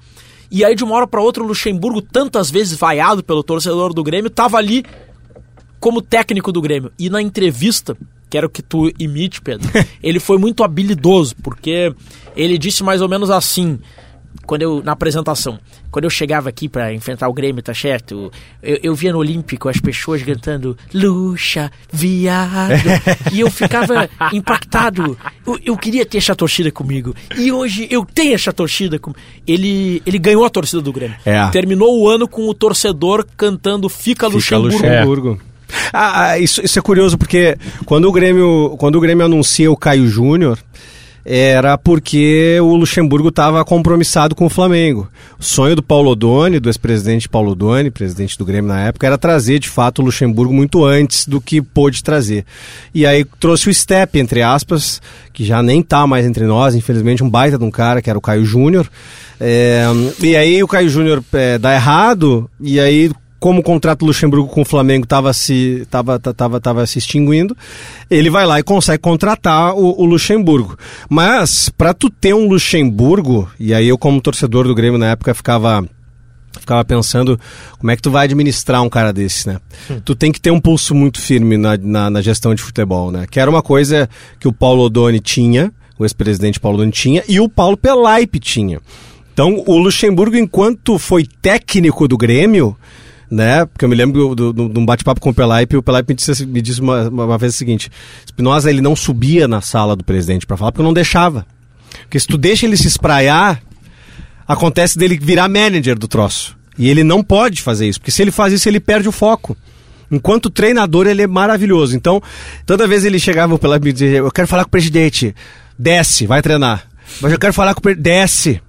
E aí, de uma hora para outra, o Luxemburgo, tantas vezes vaiado pelo torcedor do Grêmio, estava ali como técnico do Grêmio. E na entrevista, quero que tu imite, Pedro, ele foi muito habilidoso, porque ele disse mais ou menos assim quando eu na apresentação, quando eu chegava aqui para enfrentar o Grêmio, tá certo? Eu, eu via no Olímpico as pessoas cantando Luxa, viado, e eu ficava impactado. Eu, eu, queria ter essa torcida comigo. E hoje eu tenho essa torcida comigo. Ele ele ganhou a torcida do Grêmio. É. Terminou o ano com o torcedor cantando Fica, Fica Luxemburgo. Luxemburgo. Ah, ah, isso, isso é curioso porque quando o Grêmio, quando o Grêmio anuncia o Caio Júnior, era porque o Luxemburgo estava compromissado com o Flamengo. O sonho do Paulo Odoni, do ex-presidente Paulo Odoni, presidente do Grêmio na época, era trazer de fato o Luxemburgo muito antes do que pôde trazer. E aí trouxe o step, entre aspas, que já nem tá mais entre nós, infelizmente, um baita de um cara, que era o Caio Júnior. É, e aí o Caio Júnior é, dá errado, e aí como o contrato do Luxemburgo com o Flamengo estava se, tava, tava, tava se extinguindo, ele vai lá e consegue contratar o, o Luxemburgo. Mas, para tu ter um Luxemburgo, e aí eu como torcedor do Grêmio na época ficava ficava pensando como é que tu vai administrar um cara desse, né? Hum. Tu tem que ter um pulso muito firme na, na, na, gestão de futebol, né? Que era uma coisa que o Paulo Odoni tinha, o ex-presidente Paulo Odoni tinha, e o Paulo Pelaipe tinha. Então, o Luxemburgo, enquanto foi técnico do Grêmio, né? Porque eu me lembro de um bate-papo com o Pelaipe, o Pelaipe me disse, me disse uma, uma vez o seguinte: Espinosa ele não subia na sala do presidente para falar porque não deixava. Porque se tu deixa ele se espraiar, acontece dele virar manager do troço. E ele não pode fazer isso, porque se ele faz isso, ele perde o foco. Enquanto treinador, ele é maravilhoso. Então, toda vez ele chegava pela me dizia: Eu quero falar com o presidente. Desce, vai treinar. Mas eu quero falar com o presidente. Desce.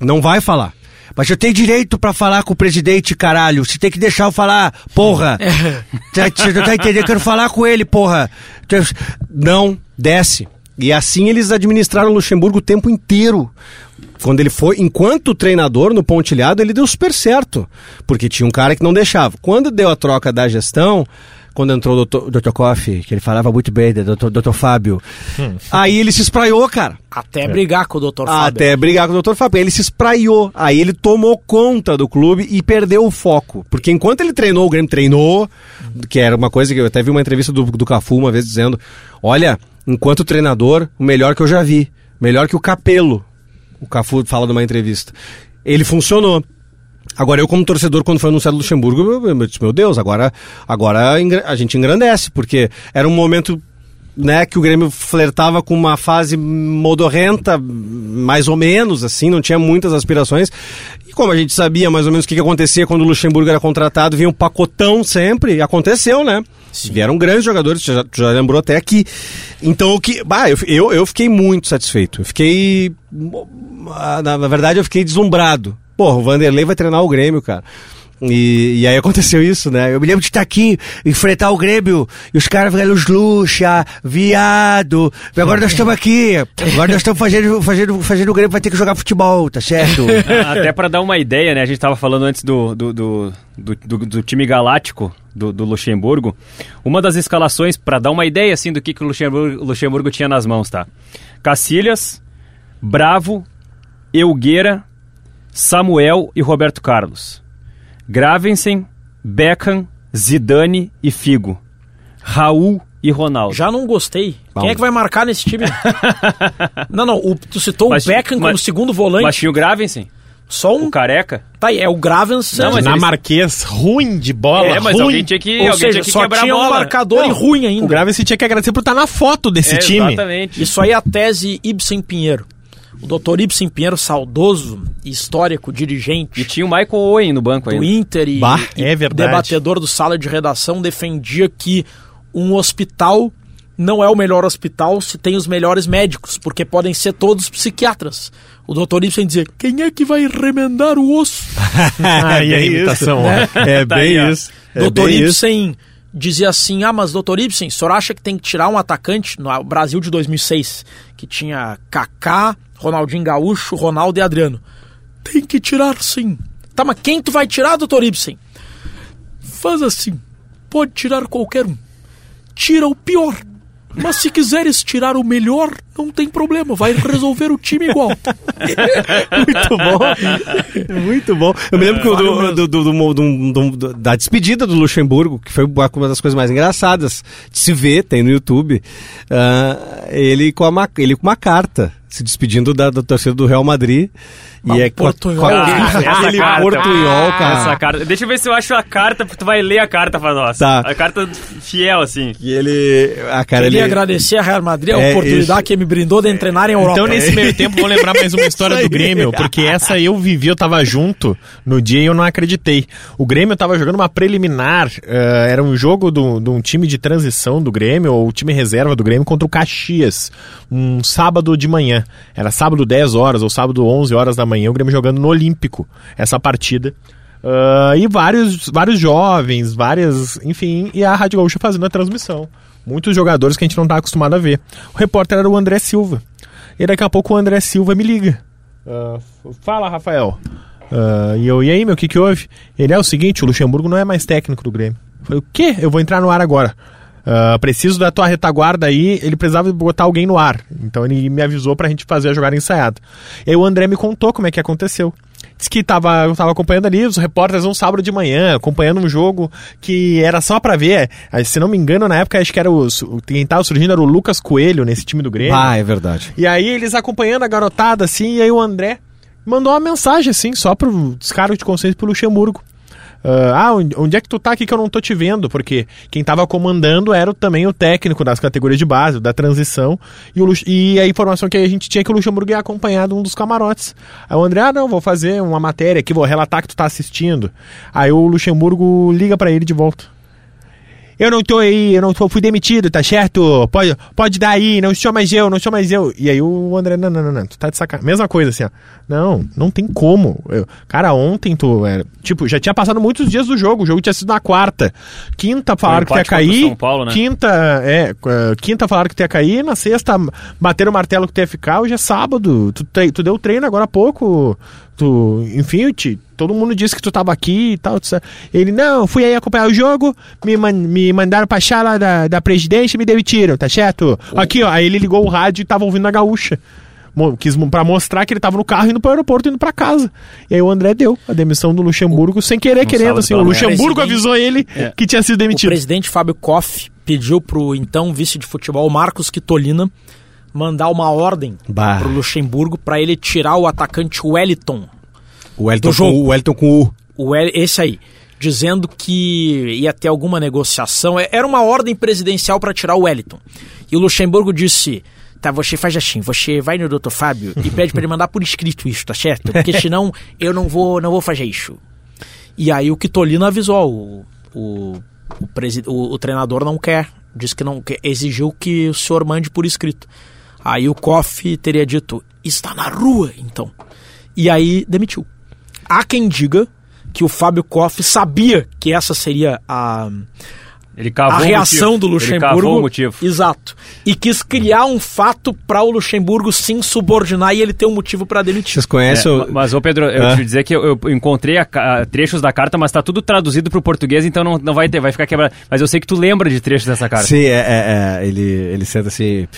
Não vai falar. Mas eu tenho direito para falar com o presidente, caralho. Você tem que deixar eu falar, porra. Você não tá entendendo? Eu quero falar com ele, porra. Não, desce. E assim eles administraram o Luxemburgo o tempo inteiro. Quando ele foi, enquanto treinador no Pontilhado, ele deu super certo. Porque tinha um cara que não deixava. Quando deu a troca da gestão, quando entrou o Dr. Dr. Koff, que ele falava muito bem, né, Dr. Dr. Fábio. Hum. Aí ele se espraiou, cara. Até é. brigar com o Dr. Fábio. Até brigar com o Dr. Fábio. Ele se espraiou. Aí ele tomou conta do clube e perdeu o foco. Porque enquanto ele treinou, o Grêmio treinou, que era uma coisa que eu até vi uma entrevista do, do Cafu uma vez dizendo: Olha, enquanto treinador, o melhor que eu já vi. Melhor que o Capelo. O Cafu fala numa entrevista. Ele funcionou. Agora, eu como torcedor, quando foi anunciado o Luxemburgo, eu, disse, meu Deus, agora, agora a gente engrandece, porque era um momento né, que o Grêmio flertava com uma fase modorrenta, mais ou menos, assim, não tinha muitas aspirações. E como a gente sabia mais ou menos o que, que acontecia quando o Luxemburgo era contratado, vinha um pacotão sempre, e aconteceu, né? Sim. Vieram grandes jogadores, já, já lembrou até aqui. Então, o que. Bah, eu, eu, eu fiquei muito satisfeito. Eu fiquei. Na, na verdade, eu fiquei deslumbrado Porra, o Vanderlei vai treinar o Grêmio, cara. E, e, aí aconteceu isso, né? Eu me lembro de estar aqui, enfrentar o Grêmio, e os caras ficaram os luxa, viado. Agora nós estamos aqui. Agora nós estamos fazendo, fazendo, fazendo o Grêmio vai ter que jogar futebol, tá certo? Até para dar uma ideia, né? A gente estava falando antes do, do, do, do, do time galáctico do, do, Luxemburgo. Uma das escalações, para dar uma ideia assim do que, que o Luxemburgo, Luxemburgo tinha nas mãos, tá? Cacilhas, Bravo, Elgueira, Samuel e Roberto Carlos. Gravensen, Beckham, Zidane e Figo. Raul e Ronaldo. Já não gostei. Quem é que vai marcar nesse time? não, não. O, tu citou mas, o Beckham mas, como segundo volante. Mas tinha o Gravensen. Só um. O careca? Tá aí, é o Gravensen. Não, mas na eles... Marquês, ruim de bola. É, mas ruim. alguém tinha que, Ou alguém seja, tinha que só quebrar tinha um marcador não, ruim ainda. O Gravensen tinha que agradecer por estar na foto desse é, time. Exatamente. Isso aí é a tese Ibsen Pinheiro. O doutor Ibsen Pinheiro, saudoso, histórico, dirigente. E tinha o Michael Owen no banco do ainda. Inter e, bah, e é debatedor do sala de redação, defendia que um hospital não é o melhor hospital se tem os melhores médicos, porque podem ser todos psiquiatras. O doutor Ibsen dizia, quem é que vai remendar o osso? Ah, e a imitação, ó. É Tá bem aí, ó. isso. É doutor bem isso. Ibsen dizia assim, ah, mas doutor Ibsen, o senhor acha que tem que tirar um atacante no Brasil de 2006, que tinha Kaká, Ronaldinho Gaúcho, Ronaldo e Adriano? Tem que tirar sim. Tá, mas quem tu vai tirar, doutor Ibsen? Faz assim, pode tirar qualquer um. Tira o pior. Mas se quiseres tirar o melhor, não tem problema, vai resolver o time igual. Muito bom. Muito bom. Eu me lembro que o do, do, do, do- do- do- do- da despedida do Luxemburgo, que foi uma uma das coisas mais engraçadas de se ver, tem no YouTube, ah, ele, com a, ma- ele com uma carta se despedindo da, da torcida do Real Madrid. Ah, e é com a- portunhol, a-. Essa aquele carta. portunhol, cara. Essa carta. Deixa eu ver se eu acho a carta, porque tu vai ler a carta pra nós. Tá. A carta fiel, assim. E ele. Ah, cara, Queria ele. agradecer a Real Madrid a É, oportunidade isso. que me brindou de treinar em Europa. Então, nesse meio tempo, vou lembrar mais uma história do. Grêmio, porque essa eu vivi, eu tava junto no dia e eu não acreditei. O Grêmio tava jogando uma preliminar, eh, era um jogo de um time de transição do Grêmio, ou time reserva do Grêmio, contra o Caxias, um sábado de manhã. Era sábado 10 horas ou sábado 11 horas da manhã, o Grêmio jogando no Olímpico, essa partida. Ah, e vários, vários jovens, várias, enfim, e a Rádio Gaúcha fazendo a transmissão. Muitos jogadores que a gente não tá acostumado a ver. O repórter era o André Silva. E daqui a pouco o André Silva me liga. Ah, fala, Rafael. Ah, e eu, e aí, meu, o que que houve? Ele é o seguinte, o Luxemburgo não é mais técnico do Grêmio. Eu falei, o quê? Eu vou entrar no ar agora. Ah, preciso da tua retaguarda aí, ele precisava botar alguém no ar. Então ele me avisou pra gente fazer a jogada ensaiada. E aí o André me contou como é que aconteceu. Disse que tava, eu tava acompanhando ali os repórteres um sábado de manhã, acompanhando um jogo que era só pra ver. Se não me engano, na época acho que era o. Quem tava surgindo era o Lucas Coelho nesse time do Grêmio. Ah, é verdade. E aí eles acompanhando a garotada, assim, e aí o André mandou uma mensagem, assim, só pro descargo de consciência pro Luxemburgo. Ah, ah, onde é que tu tá aqui que eu não tô te vendo? Porque quem tava comandando era também o técnico das categorias de base, da transição, e, Lux- e a informação que a gente tinha é que o Luxemburgo ia acompanhar de um dos camarotes. Aí o André, ah, não, vou fazer uma matéria aqui, vou relatar que tu tá assistindo. Aí o Luxemburgo liga pra ele de volta. Eu não tô aí, eu não tô, fui demitido, tá certo? Pode, pode dar aí, não sou mais eu, não sou mais eu. E aí o André, não, não, não, não, tu tá de sacanagem. Mesma coisa assim, ó. Não, não tem como. Eu- cara, ontem tu, era, tipo, já tinha passado muitos dias do jogo, o jogo tinha sido na quarta. Quinta falaram que ia o cair. Paulo, né? Quinta, é, eh, quinta falaram que tu ia cair, na sexta bateram o martelo que tu ia ficar, hoje é sábado. Tu, tu deu treino agora há pouco. Tu, enfim, te- todo mundo disse que tu tava aqui e tal. Ele, não, fui aí acompanhar o jogo, me, man- me mandaram pra chala da, da presidência e me demitiram, tá certo? Aqui, ó, aí ele ligou o rádio e tava ouvindo a gaúcha. Quis pra mostrar que ele tava no carro indo pro aeroporto indo pra casa. E aí o André deu a demissão do Luxemburgo sem querer, querendo, assim. O manhã. Luxemburgo avisou ele que tinha sido O demitido. presidente Fábio Koff pediu pro então vice de futebol Marcos Quitolina mandar uma ordem Bah. pro Luxemburgo para ele tirar o atacante Wellington, O Wellington, com, o Wellington com U. o Wel- esse aí, dizendo que ia ter alguma negociação. É- Era uma ordem presidencial para tirar o Wellington. E o Luxemburgo disse: Tá, você faz assim, você vai no doutor Fábio e pede para ele mandar por escrito isso, tá certo? Porque senão eu não vou, não vou fazer isso. E aí o Quitolino avisou, o, o, o, o- o treinador não quer, disse que não quer, exigiu que o senhor mande por escrito. Aí o Koff teria dito, está na rua, então. E aí demitiu. Há quem diga que o Fábio Koff sabia que essa seria a, Ele cavou a o reação motivo. do Ele cavou Luxemburgo. o motivo. Exato. E quis criar um fato para o Luxemburgo se insubordinar e ele ter um motivo para demitir. Vocês conhecem É, o... ma- mas, ô Pedro, eu Hã? te dizer que eu, eu encontrei a ca- trechos da carta, mas tá tudo traduzido pro português, então não, não vai ter, vai ficar quebrado. Mas eu sei que tu lembra de trechos dessa carta. Sim, é, é, é, ele, ele senta assim...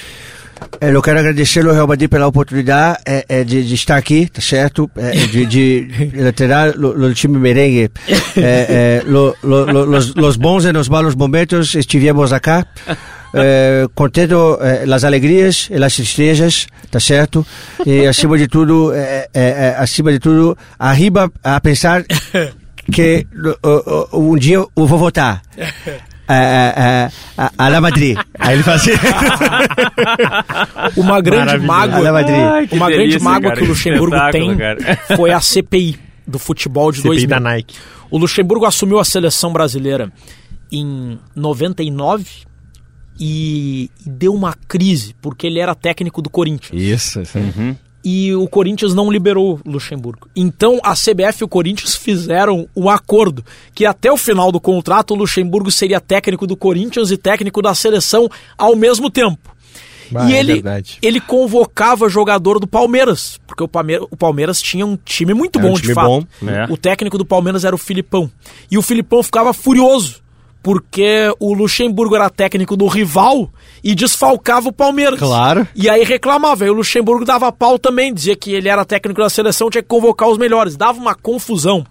É, eu quero agradecer ao Real Madrid pela oportunidade é, é, de, de estar aqui, tá certo? É, de, de, lateral lo time merengue. É, é, lo, lo, lo, los, los bons e los malos momentos estivemos. É, contendo as alegrias e as tristezas, tá certo? E acima de tudo, acima de tudo, arriba a pensar que uh, uh, um dia eu vou voltar. A, a, a, a La Madrid. Aí ele fala assim. Uma grande mágoa. Ai, que uma grande mágoa cara, que o Luxemburgo tem cara. foi a CPI do futebol de CPI 2000. da Nike. O Luxemburgo assumiu a seleção brasileira em 99 e, e deu uma crise, porque ele era técnico do Corinthians. Isso, isso aí. E o Corinthians não liberou o Luxemburgo. Então a CBF e o Corinthians fizeram um acordo que até o final do contrato o Luxemburgo seria técnico do Corinthians e técnico da seleção ao mesmo tempo. Ah, e é ele, verdade. ele convocava jogador do Palmeiras, porque o Palmeiras, o Palmeiras tinha um time muito Era um bom, de time fato. bom, né? O técnico do Palmeiras era o Filipão. E o Filipão ficava furioso, porque o Luxemburgo era técnico do rival e desfalcava o Palmeiras. Claro. E aí reclamava. Aí o Luxemburgo dava pau também, dizia que ele era técnico da seleção, tinha que convocar os melhores. Dava uma confusão.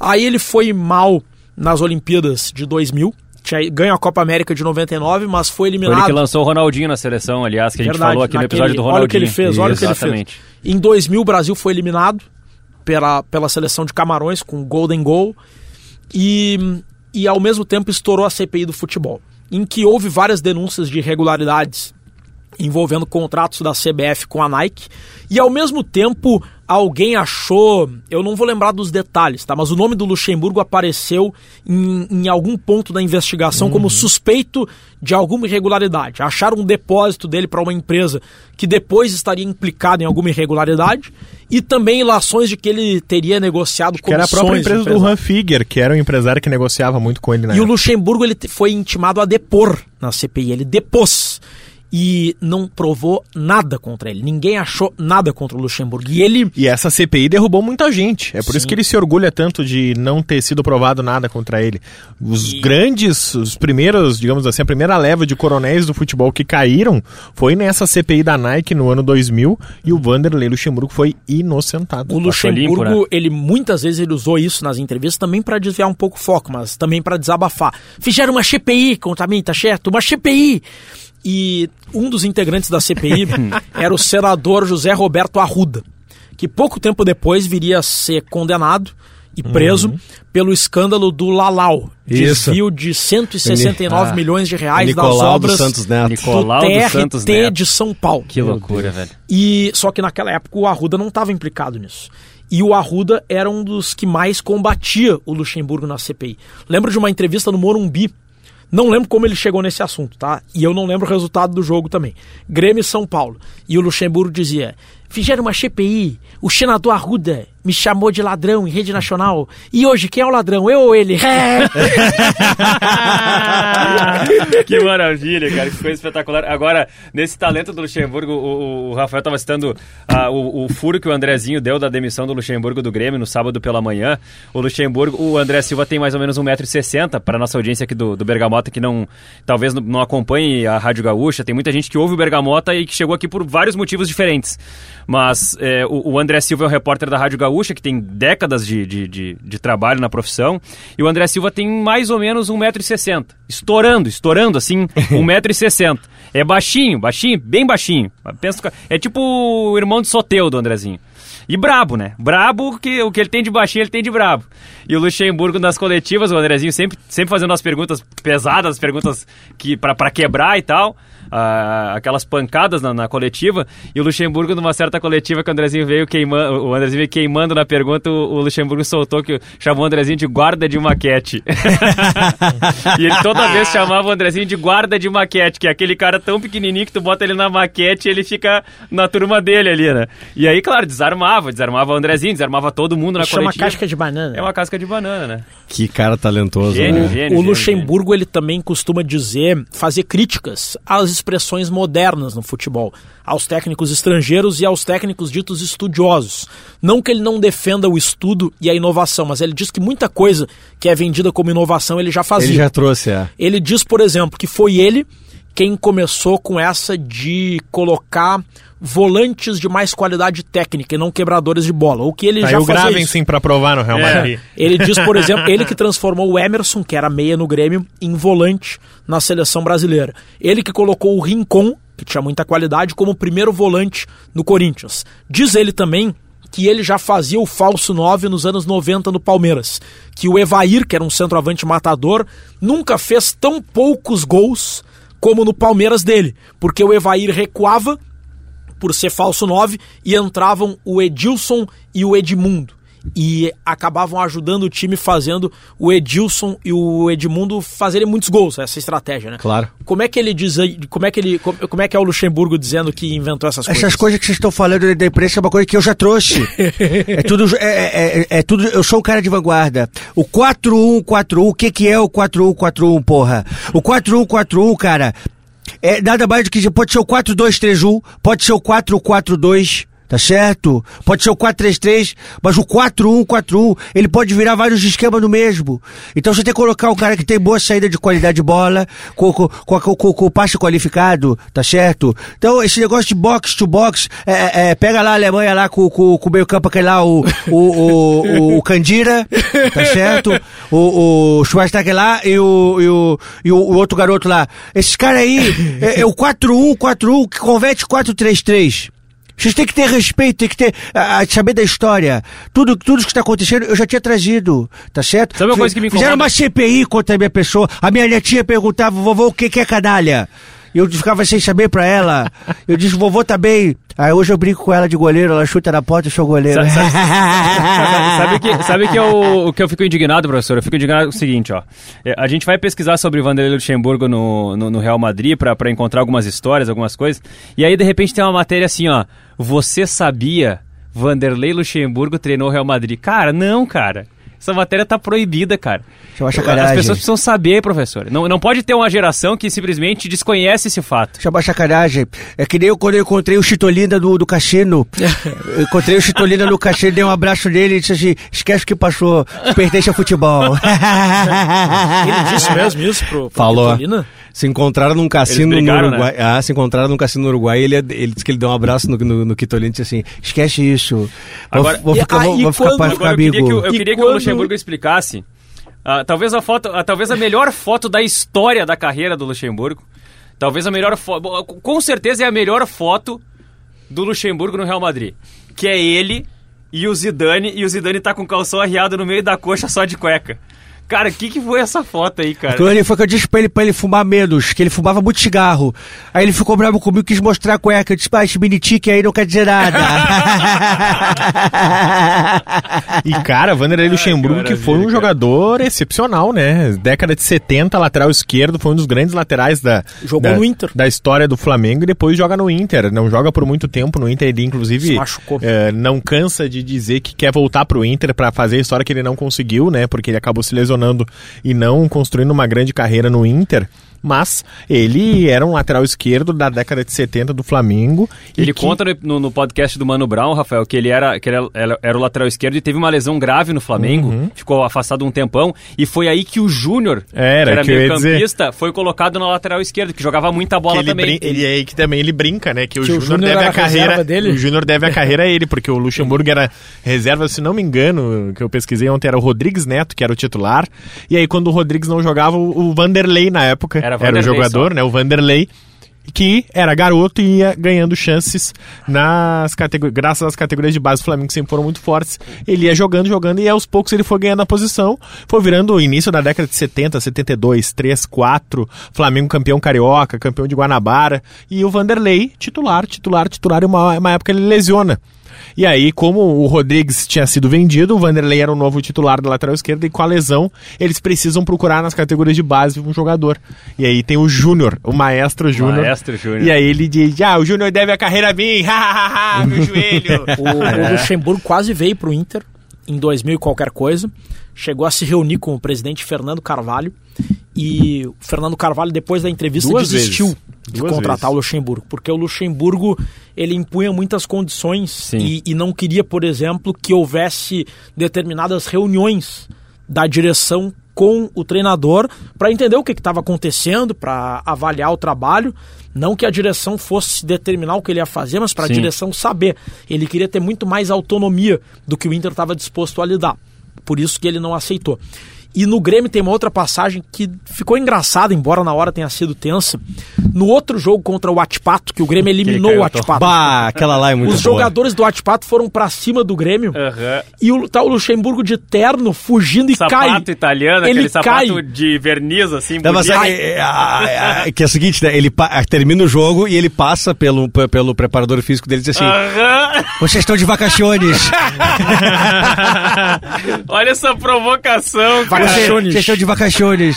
Aí ele foi mal nas Olimpíadas de 2000. Tinha ganho a Copa América de 99, mas foi Foi ele eliminado. que lançou o Ronaldinho na seleção, aliás, que a gente falou aqui no naquele- episódio do Ronaldinho. Olha o que ele fez, olha o que ele fez. Exatamente. Em 2000, o Brasil foi eliminado pela, pela seleção de Camarões com Golden Goal e, e, ao mesmo tempo, estourou a CPI do futebol, em que houve várias denúncias de irregularidades envolvendo contratos da CBF com a Nike e, ao mesmo tempo, alguém achou, eu não vou lembrar dos detalhes, tá? Mas o nome do Luxemburgo apareceu em, em algum ponto da investigação como suspeito de alguma irregularidade. Acharam um depósito dele para uma empresa que depois estaria implicada em alguma irregularidade e também ilações de que ele teria negociado Que era a própria empresa do. Han Figger, que era um empresário que negociava muito com ele na E o época. Luxemburgo ele foi intimado a depor na CPI. Ele depôs e não provou nada contra ele. Ninguém achou nada contra o Luxemburgo. E ele E essa CPI derrubou muita gente. É por isso Sim. que ele se orgulha tanto de não ter sido provado nada contra ele. Os grandes, os primeiros, digamos assim, a primeira leva de coronéis do futebol que caíram foi nessa CPI da Nike no ano 2000 e o Vanderlei Luxemburgo foi inocentado. O Luxemburgo, limpo, né? ele muitas vezes ele usou isso nas entrevistas também para desviar um pouco o foco, mas também para desabafar. Fizeram uma CPI contra mim, tá certo? Uma CPI. E um dos integrantes da CPI era o senador José Roberto Arruda, que pouco tempo depois viria a ser condenado e preso pelo escândalo do Lalau, Isso. desvio de 169 Ah, milhões de reais das Nicolau dos obras Santos Neto. Nicolau do TRT Santos Neto. de São Paulo. Que loucura, velho. E só que naquela época o Arruda não estava implicado nisso. E o Arruda era um dos que mais combatia o Luxemburgo na CPI. Lembro de uma entrevista no Morumbi. Não lembro como ele chegou nesse assunto, tá? E eu não lembro o resultado do jogo também. Grêmio e São Paulo. E o Luxemburgo dizia: Fizeram uma CPI, o senador Arruda me chamou de ladrão em rede nacional. E hoje, quem é o ladrão? Eu ou ele? que maravilha, cara. Que coisa espetacular. Agora, nesse talento do Luxemburgo, o, o Rafael estava citando ah, o, o furo que o Andrezinho deu da demissão do Luxemburgo do Grêmio no sábado pela manhã. O Luxemburgo, o André Silva tem mais ou menos 1,60m para nossa audiência aqui do, do Bergamota que não talvez não- não acompanhe a Rádio Gaúcha. Tem muita gente que ouve o Bergamota e que chegou aqui por vários motivos diferentes. Mas é, o, o André Silva é um repórter da Rádio Gaúcha que tem décadas de, de, de, de trabalho na profissão. E o André Silva tem mais ou menos 1,60m. Estourando, estourando assim, 1,60m. É baixinho, baixinho, bem baixinho. Pensa, é tipo o irmão de Soteu do Andrezinho. E brabo, né? Brabo, que o que ele tem de baixinho, ele tem de brabo. E o Luxemburgo nas coletivas, o Andrezinho sempre, sempre fazendo as perguntas pesadas, as perguntas que para quebrar e tal. ah, aquelas pancadas na, na coletiva. E o Luxemburgo, numa certa coletiva que o Andrezinho veio queimando, o Andrezinho veio queimando na pergunta, o, o Luxemburgo soltou que chamou o Andrezinho de guarda de maquete. e ele toda vez chamava o Andrezinho de guarda de maquete, que é aquele cara tão pequenininho que tu bota ele na maquete e ele fica na turma dele ali, né? E aí, claro, desarmava, desarmava o Andrezinho, desarmava todo mundo na Chama coletiva. casca de banana. É uma casca de banana, né? Que cara talentoso, Gênio, né? gênio. o gênio, Luxemburgo ele também costuma dizer, fazer críticas às expressões modernas no futebol, aos técnicos estrangeiros e aos técnicos ditos estudiosos. Não que ele não defenda o estudo e a inovação, mas ele diz que muita coisa que é vendida como inovação ele já fazia. Ele já trouxe, é. Ele diz, por exemplo, que foi ele quem começou com essa de colocar volantes de mais qualidade técnica e não quebradores de bola. O que ele Aí já fazia Graven isso. sim pra provar no Real É. Madrid. Ele diz, por exemplo, ele que transformou o Emerson, que era meia no Grêmio, em volante na seleção brasileira. Ele que colocou o Rincon, que tinha muita qualidade, como primeiro volante no Corinthians. Diz ele também que ele já fazia o falso 9 nos anos 90 no Palmeiras. Que o Evair, que era um centroavante matador, nunca fez tão poucos gols como no Palmeiras dele. Porque o Evair recuava por ser falso 9 e entravam o Edilson e o Edmundo. E acabavam ajudando o time fazendo o Edilson e o Edmundo fazerem muitos gols, essa estratégia, né? Claro. Como é que ele diz aí, como é que ele, como, como é que é o Luxemburgo dizendo que inventou essas coisas? Essas coisas que vocês estão falando da imprensa é uma coisa que eu já trouxe. é tudo, é, é, é, é tudo. Eu sou um cara de vanguarda. O 4141, o que que é o 4141, porra? O 4141, cara, é nada mais do que pode ser o 4231, pode ser o 442. Tá certo? Pode ser o 4-3-3, mas o 4-1-4-1, ele pode virar vários esquemas no mesmo. Então você tem que colocar um cara que tem boa saída de qualidade de bola, com, com, com, com, com passe qualificado, tá certo? Então esse negócio de box to box, é, é, é pega lá a Alemanha lá com, com, com o meio campo aquele lá, o, o, o, o Candira, tá certo? O, o Schwarzenegger lá e o, e o, e o, outro garoto lá. Esses caras aí, é, é o 4-1-4-1 que converte 4-3-3. Vocês têm que ter respeito, tem que ter, a, a saber da história. Tudo, tudo que está acontecendo eu já tinha trazido, tá certo? Sabe uma coisa que me Fizeram uma CPI contra a minha pessoa. A minha netinha perguntava, vovô, o que, que é canalha? Eu ficava sem saber pra ela. Eu disse, vovô tá bem. Aí hoje eu brinco com ela de goleiro, ela chuta na porta, eu sou goleiro. Sabe, sabe- sabe que, sabe que eu, o que eu fico indignado, professor? Eu fico indignado com o seguinte, ó. É, A gente vai pesquisar sobre Vanderlei Luxemburgo no, no, no Real Madrid pra encontrar algumas histórias, algumas coisas. E aí, de repente, tem uma matéria assim, ó. Você sabia Vanderlei Luxemburgo treinou o Real Madrid? Cara, não, cara. Essa matéria tá proibida, cara. Uma As pessoas precisam saber, professor. Não, não pode ter uma geração que simplesmente desconhece esse fato. Isso é uma sacanagem. É que nem eu quando eu encontrei o Chitolina do, do cassino. Eu encontrei o Chitolina no cassino, dei um abraço nele e disse assim: esquece o que passou, pertence ao futebol. Ele disse mesmo isso pro, pro Falou. Vitorino? Se encontraram num cassino Eles no brigaram, Uruguai. Ah, se encontraram num cassino no Uruguai. Ele, ele disse que ele deu um abraço no, no, no Quitolino e disse assim: Esquece isso. Agora- vou, vou E ficar, vou, vou ficar, quando- pode Agora, ficar eu queria que, amigo. o- eu queria que quando- o Luxemburgo explicasse. ah, talvez, a foto, ah, talvez a melhor foto da história da carreira do Luxemburgo. Talvez a melhor foto. Com certeza é a melhor foto do Luxemburgo no Real Madrid. Que é ele e o Zidane. E o Zidane tá com o calção arriado no meio da coxa só de cueca. Cara, o que, que foi essa foto aí, cara? Aquilo ali foi que eu disse pra ele, pra ele fumar menos, que ele fumava muito cigarro. Aí ele ficou bravo comigo, quis mostrar a cueca. Eu disse, ah, esse minitique aí não quer dizer nada. E, cara, Vanderlei Luxemburgo, que foi um cara. jogador excepcional, né? Década de 70, lateral esquerdo, foi um dos grandes laterais da, Jogou da, no Inter. da história do Flamengo e depois joga no Inter. Não joga por muito tempo no Inter, ele inclusive Se machucou. eh, não cansa de dizer que quer voltar pro Inter pra fazer a história que ele não conseguiu, né? Porque ele acabou se lesionando e não construindo uma grande carreira no Inter. Mas ele era um lateral esquerdo da década de 70 do Flamengo. Ele que- conta no, no- podcast do Mano Brown, Rafael, que ele era, que ele era, era o lateral esquerdo e teve uma lesão grave no Flamengo, ficou afastado um tempão, e foi aí que o Júnior, Era, que era que eu ia meio dizer. campista, foi colocado na lateral esquerda, que jogava muita bola ele, também. brin- ele é aí que também ele brinca, né? Que o Que o Júnior deve a carreira dele. O Júnior deve a carreira a ele, porque o Luxemburgo era reserva, se não me engano, que eu pesquisei ontem, era o Rodrigues Neto, que era o titular. E aí, quando o Rodrigues não jogava, o o Vanderlei na época Era era, o jogador, só. né? O Vanderlei. Que era garoto e ia ganhando chances nas categorias, graças às categorias de base do Flamengo que sempre foram muito fortes. Ele ia jogando, jogando, e aos poucos ele foi ganhando a posição. Foi virando o início da década de 70, 72, 3, 4. Flamengo campeão carioca, campeão de Guanabara. E o Vanderlei, titular, titular, titular. E uma, uma época ele lesiona. E aí, como o Rodrigues tinha sido vendido, o Vanderlei era o novo titular da lateral esquerda e com a lesão, eles precisam procurar nas categorias de base um jogador. E aí tem o Júnior, o maestro Júnior. Maestro Júnior. E aí ele diz: Ah, o Júnior deve a carreira a mim, hahaha, meu joelho. O, o Luxemburgo quase veio pro Inter em 2000 e qualquer coisa. Chegou a se reunir com o presidente Fernando Carvalho. E o Fernando Carvalho, depois da entrevista, Duas desistiu vezes. de Duas contratar vezes. o Luxemburgo. Porque o Luxemburgo, ele impunha muitas condições e, e não queria, por exemplo, que houvesse determinadas reuniões da direção com o treinador para entender o que estava acontecendo, para avaliar o trabalho. Não que a direção fosse determinar o que ele ia fazer, mas para a direção saber. Ele queria ter muito mais autonomia do que o Inter estava disposto a lhe dar. Por isso que ele não aceitou. E no Grêmio tem uma outra passagem que ficou engraçada, embora na hora tenha sido tensa. No outro jogo contra o Atipato, que o Grêmio eliminou o. Atipato. Bah, aquela lá é muito Os boa. jogadores do Atipato foram pra cima do Grêmio Aham. e o, tá o Luxemburgo de terno fugindo e cai. Sapato italiano, Ele aquele sapato cai. de verniz, assim, Não, mas bonito. é, é, é, é, que é o seguinte, né? Ele termina o jogo e ele passa pelo, pelo preparador físico dele e diz assim: Aham. Vocês estão de vacaciones. Olha essa provocação, cara. Vocês estão de vacaciones.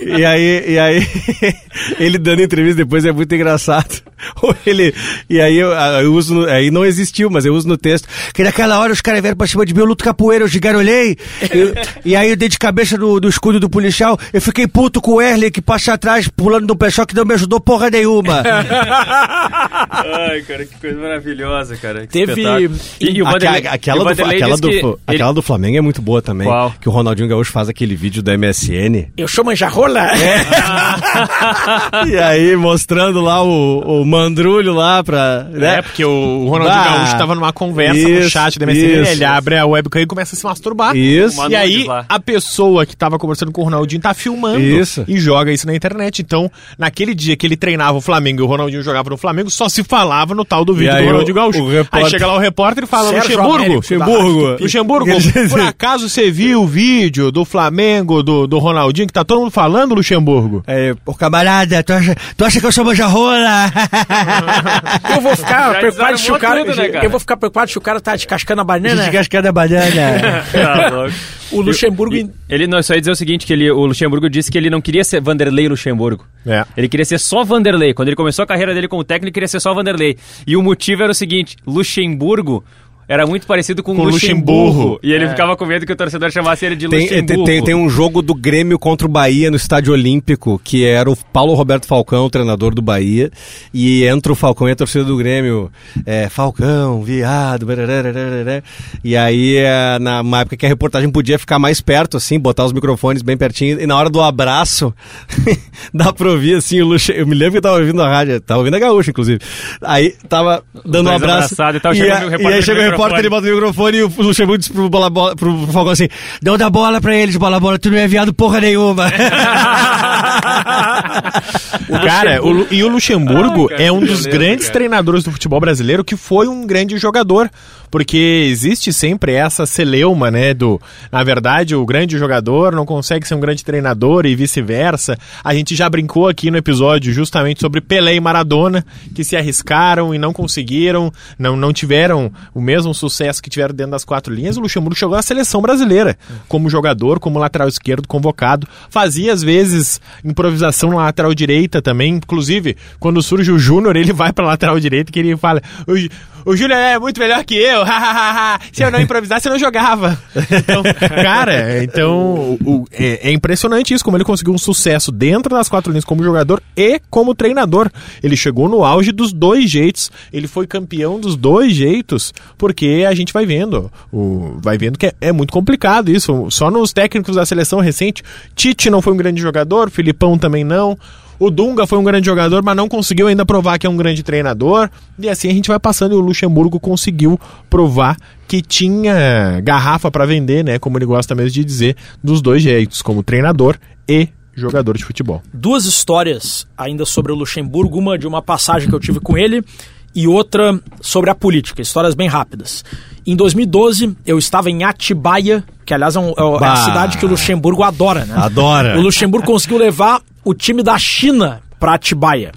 E aí, e aí ele dando entrevista depois é muito engraçado. Ou Ele, e aí eu, eu uso, no- aí não existiu, mas eu uso no texto. Que naquela hora os caras vieram pra cima de mim, eu luto capoeira, eu gigarolhei. Eu- e aí eu dei de cabeça do, do escudo do policial. Eu fiquei puto com o Erle que passa atrás, pulando no pé que não me ajudou porra nenhuma. Ai, cara, que coisa maravilhosa, cara. Que Teve-. E, e o Vanderlei, e do, do, aquela do Flamengo é muito boa também. Qual? Que o Ronaldinho Gaúcho faz aquele vídeo do MSN. Eu sou manjarrola. e aí mostrando lá o, o mandrulho lá pra. Né? É, porque o Ronaldinho Ah, Gaúcho tava numa conversa no isso, chat da MSN, isso. ele abre a webcam e começa a se masturbar. Isso. E aí, a pessoa que tava conversando com o Ronaldinho tá filmando Isso. e joga isso na internet. Então, naquele dia que ele treinava o Flamengo e o Ronaldinho jogava no Flamengo, só se falava no tal do vídeo aí do o- Ronaldinho Gaúcho. o repórter- Aí chega lá o repórter e fala, Luxemburgo, Luxemburgo. Luxemburgo, por acaso você viu o vídeo do Flamengo, do, do Ronaldinho, que tá todo mundo falando, Luxemburgo? É, Ô camarada, tu acha, tu acha que eu sou manjarrola? Eu vou ficar Já preocupado se o cara, tudo, né, cara? Eu vou ficar preocupado se o cara tá descascando a banana. Descascando a banana. Tá louco. O Luxemburgo. E- Ele não, só ia dizer o seguinte, que ele, o Luxemburgo disse que ele não queria ser Vanderlei Luxemburgo. É. Ele queria ser só Vanderlei. Quando ele começou a carreira dele como técnico, ele queria ser só Vanderlei. E o motivo era o seguinte, Luxemburgo era muito parecido com, Com Luxemburgo. Luxemburgo. E ele ficava com medo que o torcedor chamasse ele de Tem, Luxemburgo. tem, tem um jogo do Grêmio contra o Bahia no Estádio Olímpico, que era o Paulo Roberto Falcão, o treinador do Bahia, e entra o Falcão e a torcida do Grêmio, é, Falcão, viado, e aí, é, na uma época que a reportagem podia ficar mais perto, assim, botar os microfones bem pertinho, e na hora do abraço, dá pra ouvir, assim, o Luxe... eu me lembro que eu tava ouvindo a rádio, tava ouvindo a Gaúcha, inclusive, aí tava dando um abraço, e tal, e, a- e repórter aí chega o repórter, ele bota o microfone e o Luxemburgo diz pro, bola, bola, pro Falcão assim, Não dá bola pra eles, bola, bola, tu não é viado porra nenhuma. O cara, o e o Luxemburgo Ai, cara, é um dos beleza, grandes cara. treinadores do futebol brasileiro que foi um grande jogador. Porque existe sempre essa celeuma, né? Do, na verdade, o grande jogador não consegue ser um grande treinador e vice-versa. A gente já brincou aqui no episódio justamente sobre Pelé e Maradona, que se arriscaram e não conseguiram, não, não tiveram o mesmo sucesso que tiveram dentro das quatro linhas. O Luxemburgo chegou à seleção brasileira como jogador, como lateral esquerdo, convocado. Fazia, às vezes, improvisação na lateral direita também. Inclusive, quando surge o Júnior, ele vai pra lateral direita que ele fala: o Júnior é muito melhor que eu. Se eu não improvisasse, eu não jogava. Então, cara, então o- é, é impressionante isso, como ele conseguiu um sucesso dentro das quatro linhas como jogador e como treinador. Ele chegou no auge dos dois jeitos. Ele foi campeão dos dois jeitos, porque a gente vai vendo. O, vai vendo que é, é muito complicado isso. Só nos técnicos da seleção recente, Tite não foi um grande jogador, Filipão também não. O Dunga foi um grande jogador, mas não conseguiu ainda provar que é um grande treinador. E assim a gente vai passando e o Luxemburgo conseguiu provar que tinha garrafa para vender, né? Como ele gosta mesmo de dizer, dos dois jeitos, como treinador e jogador de futebol. Duas histórias ainda sobre o Luxemburgo, uma de uma passagem que eu tive com ele e outra sobre a política, histórias bem rápidas. Em 2012, eu estava em Atibaia, que aliás é, um- é a Bah. cidade que o Luxemburgo adora, né? Adora. O Luxemburgo conseguiu levar o time da China para Atibaia.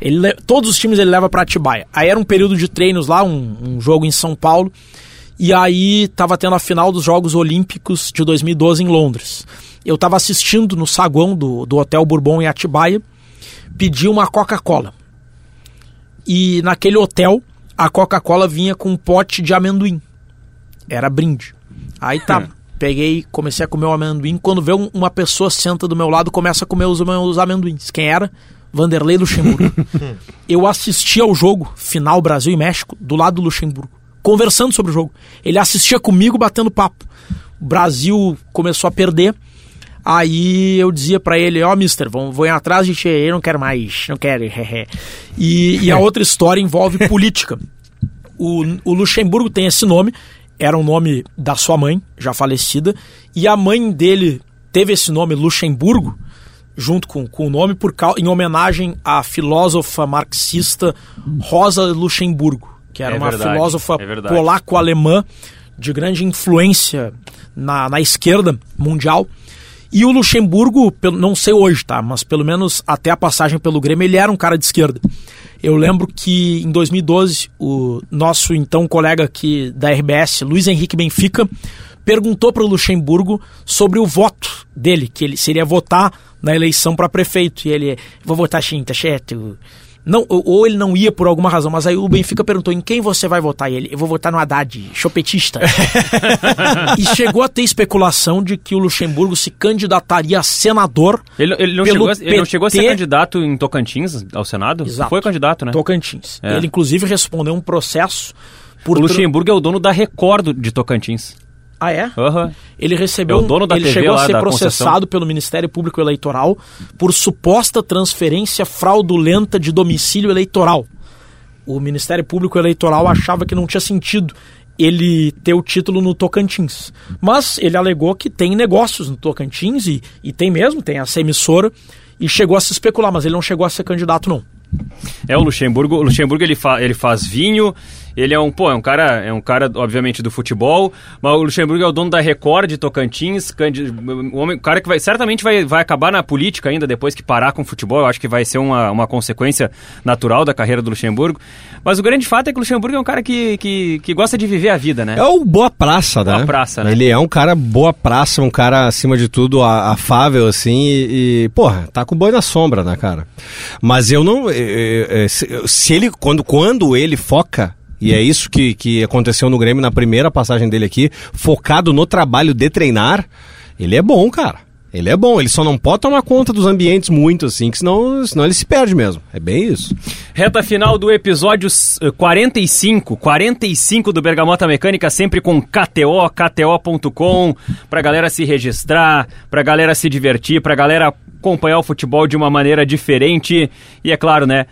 Ele, le- todos os times ele leva para Atibaia. Aí era um período de treinos lá, um, um jogo em São Paulo. E aí tava tendo a final dos Jogos Olímpicos de 2012 em Londres. Eu tava assistindo no saguão do, do Hotel Bourbon em Atibaia, pedi uma Coca-Cola. E naquele hotel, a Coca-Cola vinha com um pote de amendoim. Era brinde. Aí tá, peguei, comecei a comer o amendoim. Quando vê um- uma pessoa senta do meu lado, começa a comer os meus amendoins. Quem era? Vanderlei Luxemburgo. Eu assisti ao jogo, final Brasil e México, do lado do Luxemburgo, conversando sobre o jogo. Ele assistia comigo batendo papo. O Brasil começou a perder. Aí eu dizia pra ele, ó, mister, vão, vão atrás de ti, eu não quero mais, não quero. hehe." e, e a outra história envolve política. O, o Luxemburgo tem esse nome, era o nome da sua mãe, já falecida, e a mãe dele teve esse nome, Luxemburgo, junto com, com o nome, por, em homenagem à filósofa marxista Rosa Luxemburgo, que era É uma verdade, filósofa é polaco-alemã de grande influência na, na esquerda mundial. E o Luxemburgo, não sei hoje, tá? Mas pelo menos até a passagem pelo Grêmio, ele era um cara de esquerda. Eu lembro que em 2012, o nosso então colega aqui da RBS, Luiz Henrique Benfica, perguntou para o Luxemburgo sobre o voto dele, que ele seria votar na eleição para prefeito. E ele, vou votar sim, tá certo? Não, ou ele não ia por alguma razão, mas aí o Benfica perguntou em quem você vai votar. E ele, eu vou votar no Haddad, chopetista. e chegou a ter especulação de que o Luxemburgo se candidataria a senador Ele, ele não chegou, a- ele não chegou a ser candidato em Tocantins ao Senado? Exato. Foi candidato, né? Tocantins. É. Ele, inclusive, respondeu um processo por... O Luxemburgo é o dono da Record de Tocantins. Ah, é? Aham. Ele recebeu. É o dono da ele TV chegou a ser processado pelo Ministério Público Eleitoral por suposta transferência fraudulenta de domicílio eleitoral. O Ministério Público Eleitoral achava que não tinha sentido ele ter o título no Tocantins. Mas ele alegou que tem negócios no Tocantins e, e tem mesmo, tem essa emissora, e chegou a se especular, mas ele não chegou a ser candidato, não. É o Luxemburgo. O Luxemburgo ele, fa, ele faz vinho. Ele é um, pô, é um cara, é um cara obviamente do futebol, mas o Luxemburgo é o dono da Record de Tocantins, um homem, cara que vai certamente vai, vai acabar na política ainda depois que parar com o futebol. Eu acho que vai ser uma, uma consequência natural da carreira do Luxemburgo. Mas o grande fato é que o Luxemburgo é um cara que, que, que gosta de viver a vida, né? É o boa praça, né? Boa praça, né? Ele é um cara boa praça, um cara, acima de tudo, afável, assim, e, e, porra, tá com o boi na sombra, né, cara? Mas eu não... eh, eh, eh, se ele, quando, quando ele foca, e é isso que, que aconteceu no Grêmio na primeira passagem dele aqui, focado no trabalho de treinar, ele é bom, cara. Ele é bom, ele só não pode tomar conta dos ambientes muito assim, que senão, senão ele se perde mesmo. É bem isso. Reta final do episódio eh, 45, 45 do Bergamota Mecânica, sempre com KTO, KTO.com, pra galera se registrar, pra galera se divertir, pra galera acompanhar o futebol de uma maneira diferente. E é claro, né?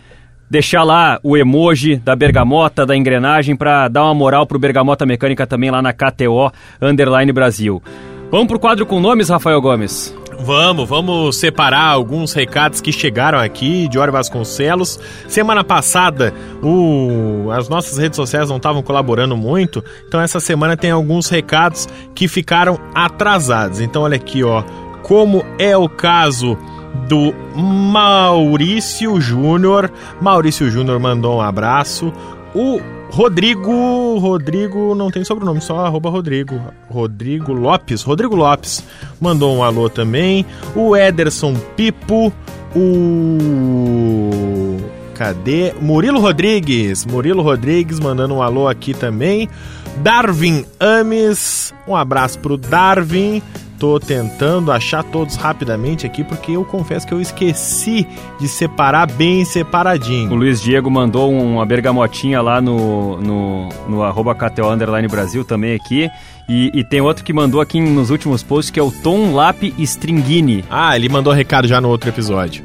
Deixar lá o emoji da Bergamota, da engrenagem, pra dar uma moral pro Bergamota Mecânica também lá na KTO Underline Brasil. Vamos pro quadro com nomes, Rafael Gomes. Vamos, vamos separar alguns recados que chegaram aqui, Diório Vasconcelos. Semana passada, o... as nossas redes sociais não estavam colaborando muito, então essa semana tem alguns recados que ficaram atrasados. Então olha aqui, ó, como é o caso do Maurício Júnior. Maurício Júnior mandou um abraço. O Rodrigo. Rodrigo não tem sobrenome, só arroba Rodrigo. Rodrigo Lopes. Rodrigo Lopes mandou um alô também. O Ederson Pipo. O. Cadê? Murilo Rodrigues. Murilo Rodrigues mandando um alô aqui também. Darwin Ames. Um abraço pro Darwin. Tô tentando achar todos rapidamente aqui porque eu confesso que eu esqueci de separar bem separadinho. O Luiz Diego mandou uma bergamotinha lá no, no, no arroba KTO Underline Brasil também aqui. E, e tem outro que mandou aqui nos últimos posts que é o Tom Lap Stringini. Ah, ele mandou recado já no outro episódio.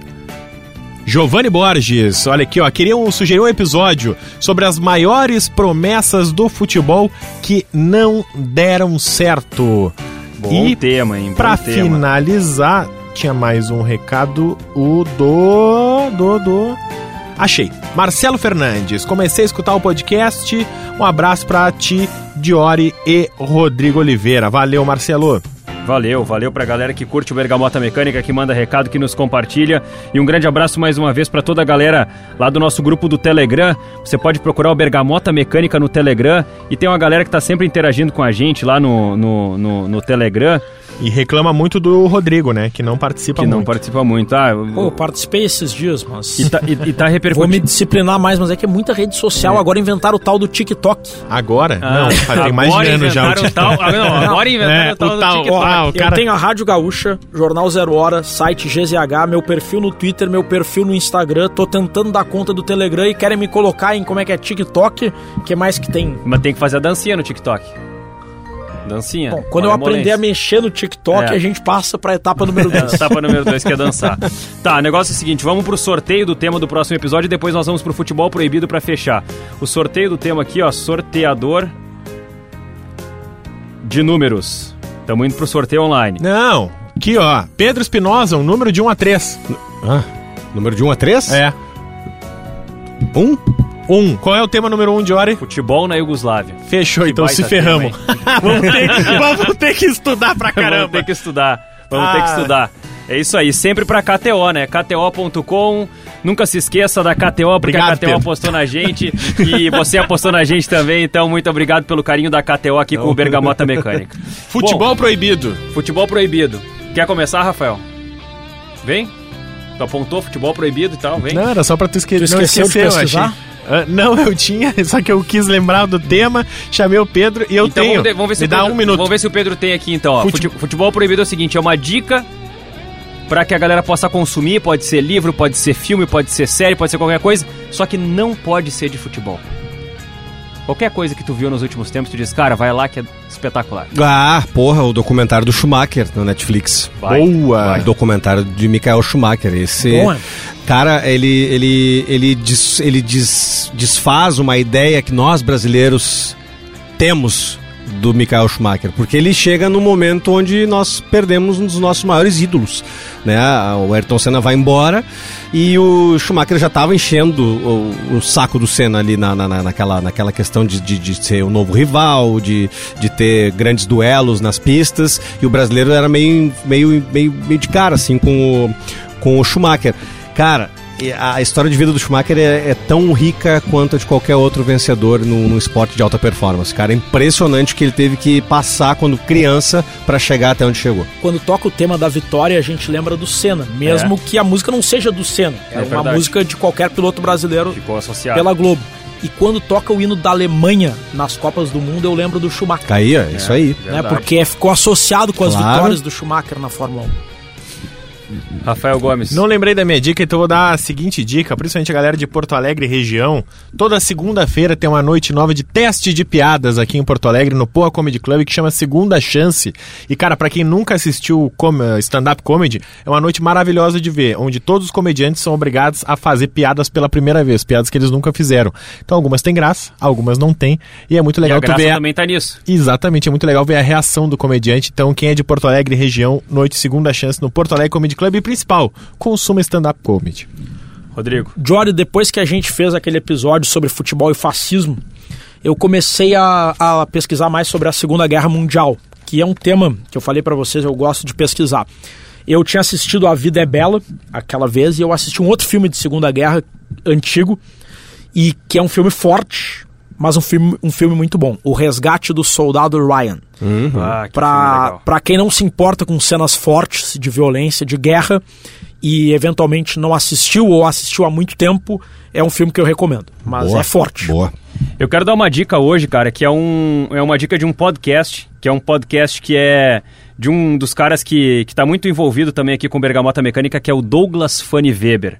Giovanni Borges, olha aqui, ó, queriam sugerir um episódio sobre as maiores promessas do futebol que não deram certo. Bom e tema, hein? Bom pra tema. finalizar, tinha mais um recado, o do do do Achei. Marcelo Fernandes, comecei a escutar o podcast. Um abraço pra ti, Diori e Rodrigo Oliveira. Valeu, Marcelo. Valeu, valeu pra galera que curte o Bergamota Mecânica, que manda recado, que nos compartilha. E um grande abraço mais uma vez pra toda a galera lá do nosso grupo do Telegram. Você pode procurar o Bergamota Mecânica no Telegram. E tem uma galera que tá sempre interagindo com a gente lá no, no, no, no Telegram, E reclama muito do Rodrigo, né? Que não participa que não muito. participa muito. Ah, Pô, eu participei esses dias, mas. e, tá, e, e tá Vou repercutindo. me disciplinar mais, mas é que é muita rede social. Agora inventaram o tal do TikTok. Agora? Ah, não, faz- tem mais de ano já. o inventaram o TikTok. tal, ah, não, agora inventaram É, o tal o do TikTok. ah, o cara- Eu tenho a Rádio Gaúcha, Jornal Zero Hora, site GZH, meu perfil no Twitter, meu perfil no Instagram. Tô tentando dar conta do Telegram e querem me colocar em como é que é TikTok. que mais que tem? Mas tem que fazer a dancinha no TikTok. Dancinha. Bom, quando eu aprender a mexer no TikTok, É. a gente passa pra etapa número 2. Etapa número 2, que é dançar. Tá, o negócio é o seguinte, vamos pro sorteio do tema do próximo episódio e depois nós vamos pro futebol proibido pra fechar. O sorteio do tema aqui, ó, sorteador... de números. Estamos indo pro sorteio online. Não, aqui ó, Pedro Espinosa, um número de 1 a 3. Ah, número de 1 a 3? É. 1? 1. Qual é o tema número 1 de hora? Futebol na Iugoslávia. Fechou, então baita se ferramos. vamos, ter, vamos ter que estudar pra Vamos caramba. ter que estudar. Vamos ter que Ah. estudar. É isso aí, sempre pra KTO, né? KTO.com. Nunca se esqueça da KTO, porque Obrigado, a KTO Pedro. apostou na gente e você apostou na gente também. Então, muito obrigado pelo carinho da KTO aqui com o Bergamota Mecânica. Futebol proibido. Futebol proibido. Quer começar, Rafael? Vem? Tu apontou futebol proibido e tal, vem. Não, era só pra tu, esque Tu não esqueceu de esquecer, eu pesquisar? Ah, não, eu tinha, só que eu quis lembrar do tema, chamei o Pedro e eu então tenho. vamos, vamos ver se Me dá Pedro, um minuto. Vamos ver se o Pedro tem aqui então. Fute- Fute- Futebol proibido é o seguinte, é uma dica pra que a galera possa consumir, pode ser livro, pode ser filme, pode ser série, pode ser qualquer coisa, só que não pode ser de futebol. Qualquer coisa que tu viu nos últimos tempos, tu diz, cara, vai lá que é espetacular. Ah, porra, o documentário do Schumacher no Netflix. Vai. Boa! O documentário de Michael Schumacher. Esse. Bom, é? Cara, ele, ele, ele, des- ele des- desfaz uma ideia que nós brasileiros temos do Michael Schumacher, porque ele chega no momento onde nós perdemos um dos nossos maiores ídolos, né? O Ayrton Senna vai embora e o Schumacher já estava enchendo o, o saco do Senna ali na, na, na- naquela, naquela questão de, de, de ser o novo rival, de, de ter grandes duelos nas pistas, e o brasileiro era meio, meio, meio, meio de cara, assim, com o, com o Schumacher. Cara, a história de vida do Schumacher é, é tão rica quanto a de qualquer outro vencedor no, no esporte de alta performance. Cara, é impressionante que ele teve que passar quando criança para chegar até onde chegou. Quando toca o tema da vitória, a gente lembra do Senna, mesmo que a música não seja do Senna. É, É uma verdade. música de qualquer piloto brasileiro Ficou associado. pela Globo. E quando toca o hino da Alemanha nas Copas do Mundo, eu lembro do Schumacher. Aí, é isso aí. Né, porque ficou associado com as Claro. vitórias do Schumacher na Fórmula 1. Rafael Gomes. Não lembrei da minha dica, então vou dar a seguinte dica, principalmente a galera de Porto Alegre e região. Toda segunda-feira tem uma noite nova de teste de piadas aqui em Porto Alegre, no Poa Comedy Club, que chama Segunda Chance. E, cara, pra quem nunca assistiu stand-up comedy, é uma noite maravilhosa de ver, onde todos os comediantes são obrigados a fazer piadas pela primeira vez, piadas que eles nunca fizeram. Então, algumas têm graça, algumas não têm, e é muito E legal a tu graça ver... a- também tá nisso. Exatamente, é muito legal ver a reação do comediante. Então, quem é de Porto Alegre região, noite segunda chance no Porto Alegre Comedy Club principal, consuma stand-up comedy. Rodrigo. Jory, depois que a gente fez aquele episódio sobre futebol e fascismo, eu comecei a, a pesquisar mais sobre a Segunda Guerra Mundial, que é um tema que eu falei pra vocês, eu gosto de pesquisar. Eu tinha assistido A Vida é Bela aquela vez e eu assisti um outro filme de Segunda Guerra antigo e que é um filme forte, mas um filme, um filme muito bom, O Resgate do Soldado Ryan. Ah, que Pra, pra quem não se importa com cenas fortes de violência, de guerra, e eventualmente não assistiu ou assistiu há muito tempo, é um filme que eu recomendo. Mas Boa, é forte. Boa. Eu quero dar uma dica hoje, cara, que é, um, é uma dica de um podcast, que é um podcast que é de um dos caras que, que tá muito envolvido também aqui com Bergamota Mecânica, que é o Douglas Funny Weber.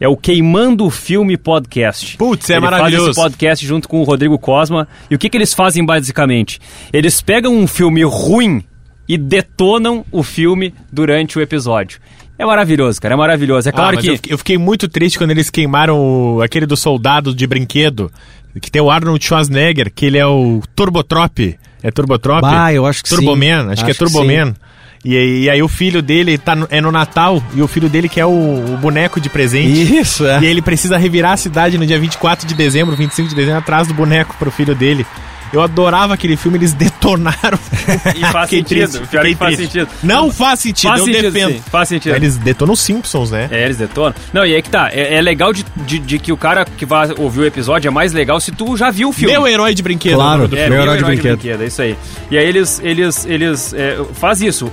É o Queimando o Filme Podcast. Putz, é Ele maravilhoso. Faz esse podcast junto com o Rodrigo Cosma. E o que, que eles fazem basicamente? Eles pegam um filme ruim e detonam o filme durante o episódio. É maravilhoso, cara, é maravilhoso. É Ah, claro mas que. eu, fiquei- muito triste quando eles queimaram o- aquele do soldado de brinquedo, que tem o Arnold Schwarzenegger, que ele é o Turbotrop. É Turbotrop? Bah, eu acho que sim. Turboman, acho, que é Acho que Turboman. E, aí- e aí o filho dele tá no- é no Natal, e o filho dele que é o, o boneco de presente. Isso, é. E ele precisa revirar a cidade no dia 24 de dezembro, 25 de dezembro, atrás do boneco pro filho dele. Eu adorava aquele filme, eles detonaram. E faz sentido, triste, pior que faz triste. sentido. Não faz sentido, Faz eu sentido, defendo. sim, faz sentido. Eles detonam os Simpsons, né? É, eles detonam. Não, e aí que tá. É, é legal de, de, de que o cara que vai ouvir o episódio é mais legal se tu já viu o filme. Meu herói de brinquedo. Claro. é É, Meu meu herói de brinquedo. é isso aí. E aí eles, eles, eles é, faz isso.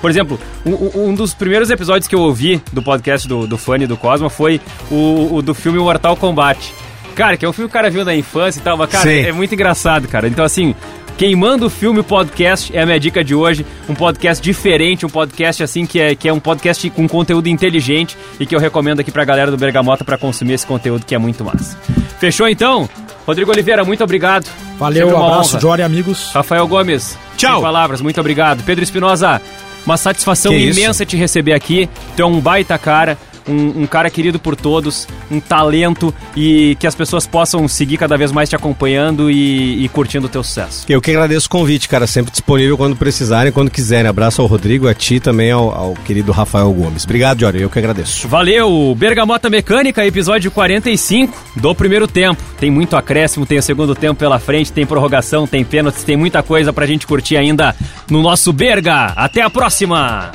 Por exemplo, um, um dos primeiros episódios que eu ouvi do podcast do, do Funny do Cosma foi o, o do filme Mortal Kombat. Cara, que é um filme que o cara viu na infância e tal, mas, cara, Sim. é muito engraçado, cara. Então, assim, Queimando o Filme Podcast é a minha dica de hoje. Um podcast diferente, um podcast, assim, que é, que é um podcast com conteúdo inteligente e que eu recomendo aqui pra galera do Bergamota pra consumir esse conteúdo que é muito massa. Fechou, então? Rodrigo Oliveira, muito obrigado. Valeu, uma abraço. Jory, amigos. Rafael Gomes, Tchau. sem palavras, muito obrigado. Pedro Espinosa, uma satisfação Que isso. imensa te receber aqui. Tu é um baita cara, um, um cara querido por todos, um talento e que as pessoas possam seguir cada vez mais te acompanhando e, e curtindo o teu sucesso. Eu que agradeço o convite, cara, sempre disponível quando precisarem, quando quiserem. Abraço ao Rodrigo, a ti também ao, ao querido Rafael Gomes. Obrigado, Jório, eu que agradeço. Valeu, Bergamota Mecânica, episódio 45 do primeiro tempo. Tem muito acréscimo, tem o segundo tempo pela frente, tem prorrogação, tem pênaltis, tem muita coisa pra gente curtir ainda no nosso Berga. Até a próxima!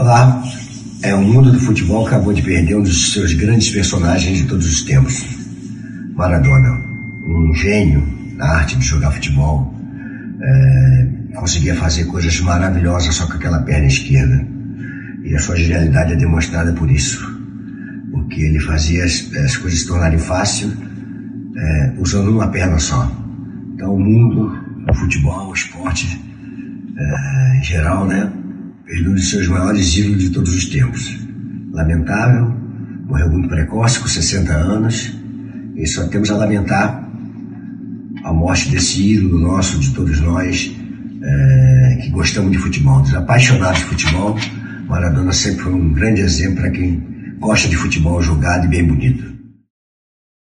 Olá, é o mundo do futebol acabou de perder um dos seus grandes personagens de todos os tempos. Maradona, um gênio na arte de jogar futebol, é, conseguia fazer coisas maravilhosas só com aquela perna esquerda. E a sua genialidade é demonstrada por isso. Porque ele fazia as, as coisas se tornarem fácil é, usando uma perna só. Então o mundo, o futebol, o esporte é, em geral, né? Perdeu um de seus maiores ídolos de todos os tempos. Lamentável, morreu muito precoce, com 60 anos, e só temos a lamentar a morte desse ídolo nosso, de todos nós, é, que gostamos de futebol, dos apaixonados de futebol. Maradona sempre foi um grande exemplo para quem gosta de futebol jogado e bem bonito.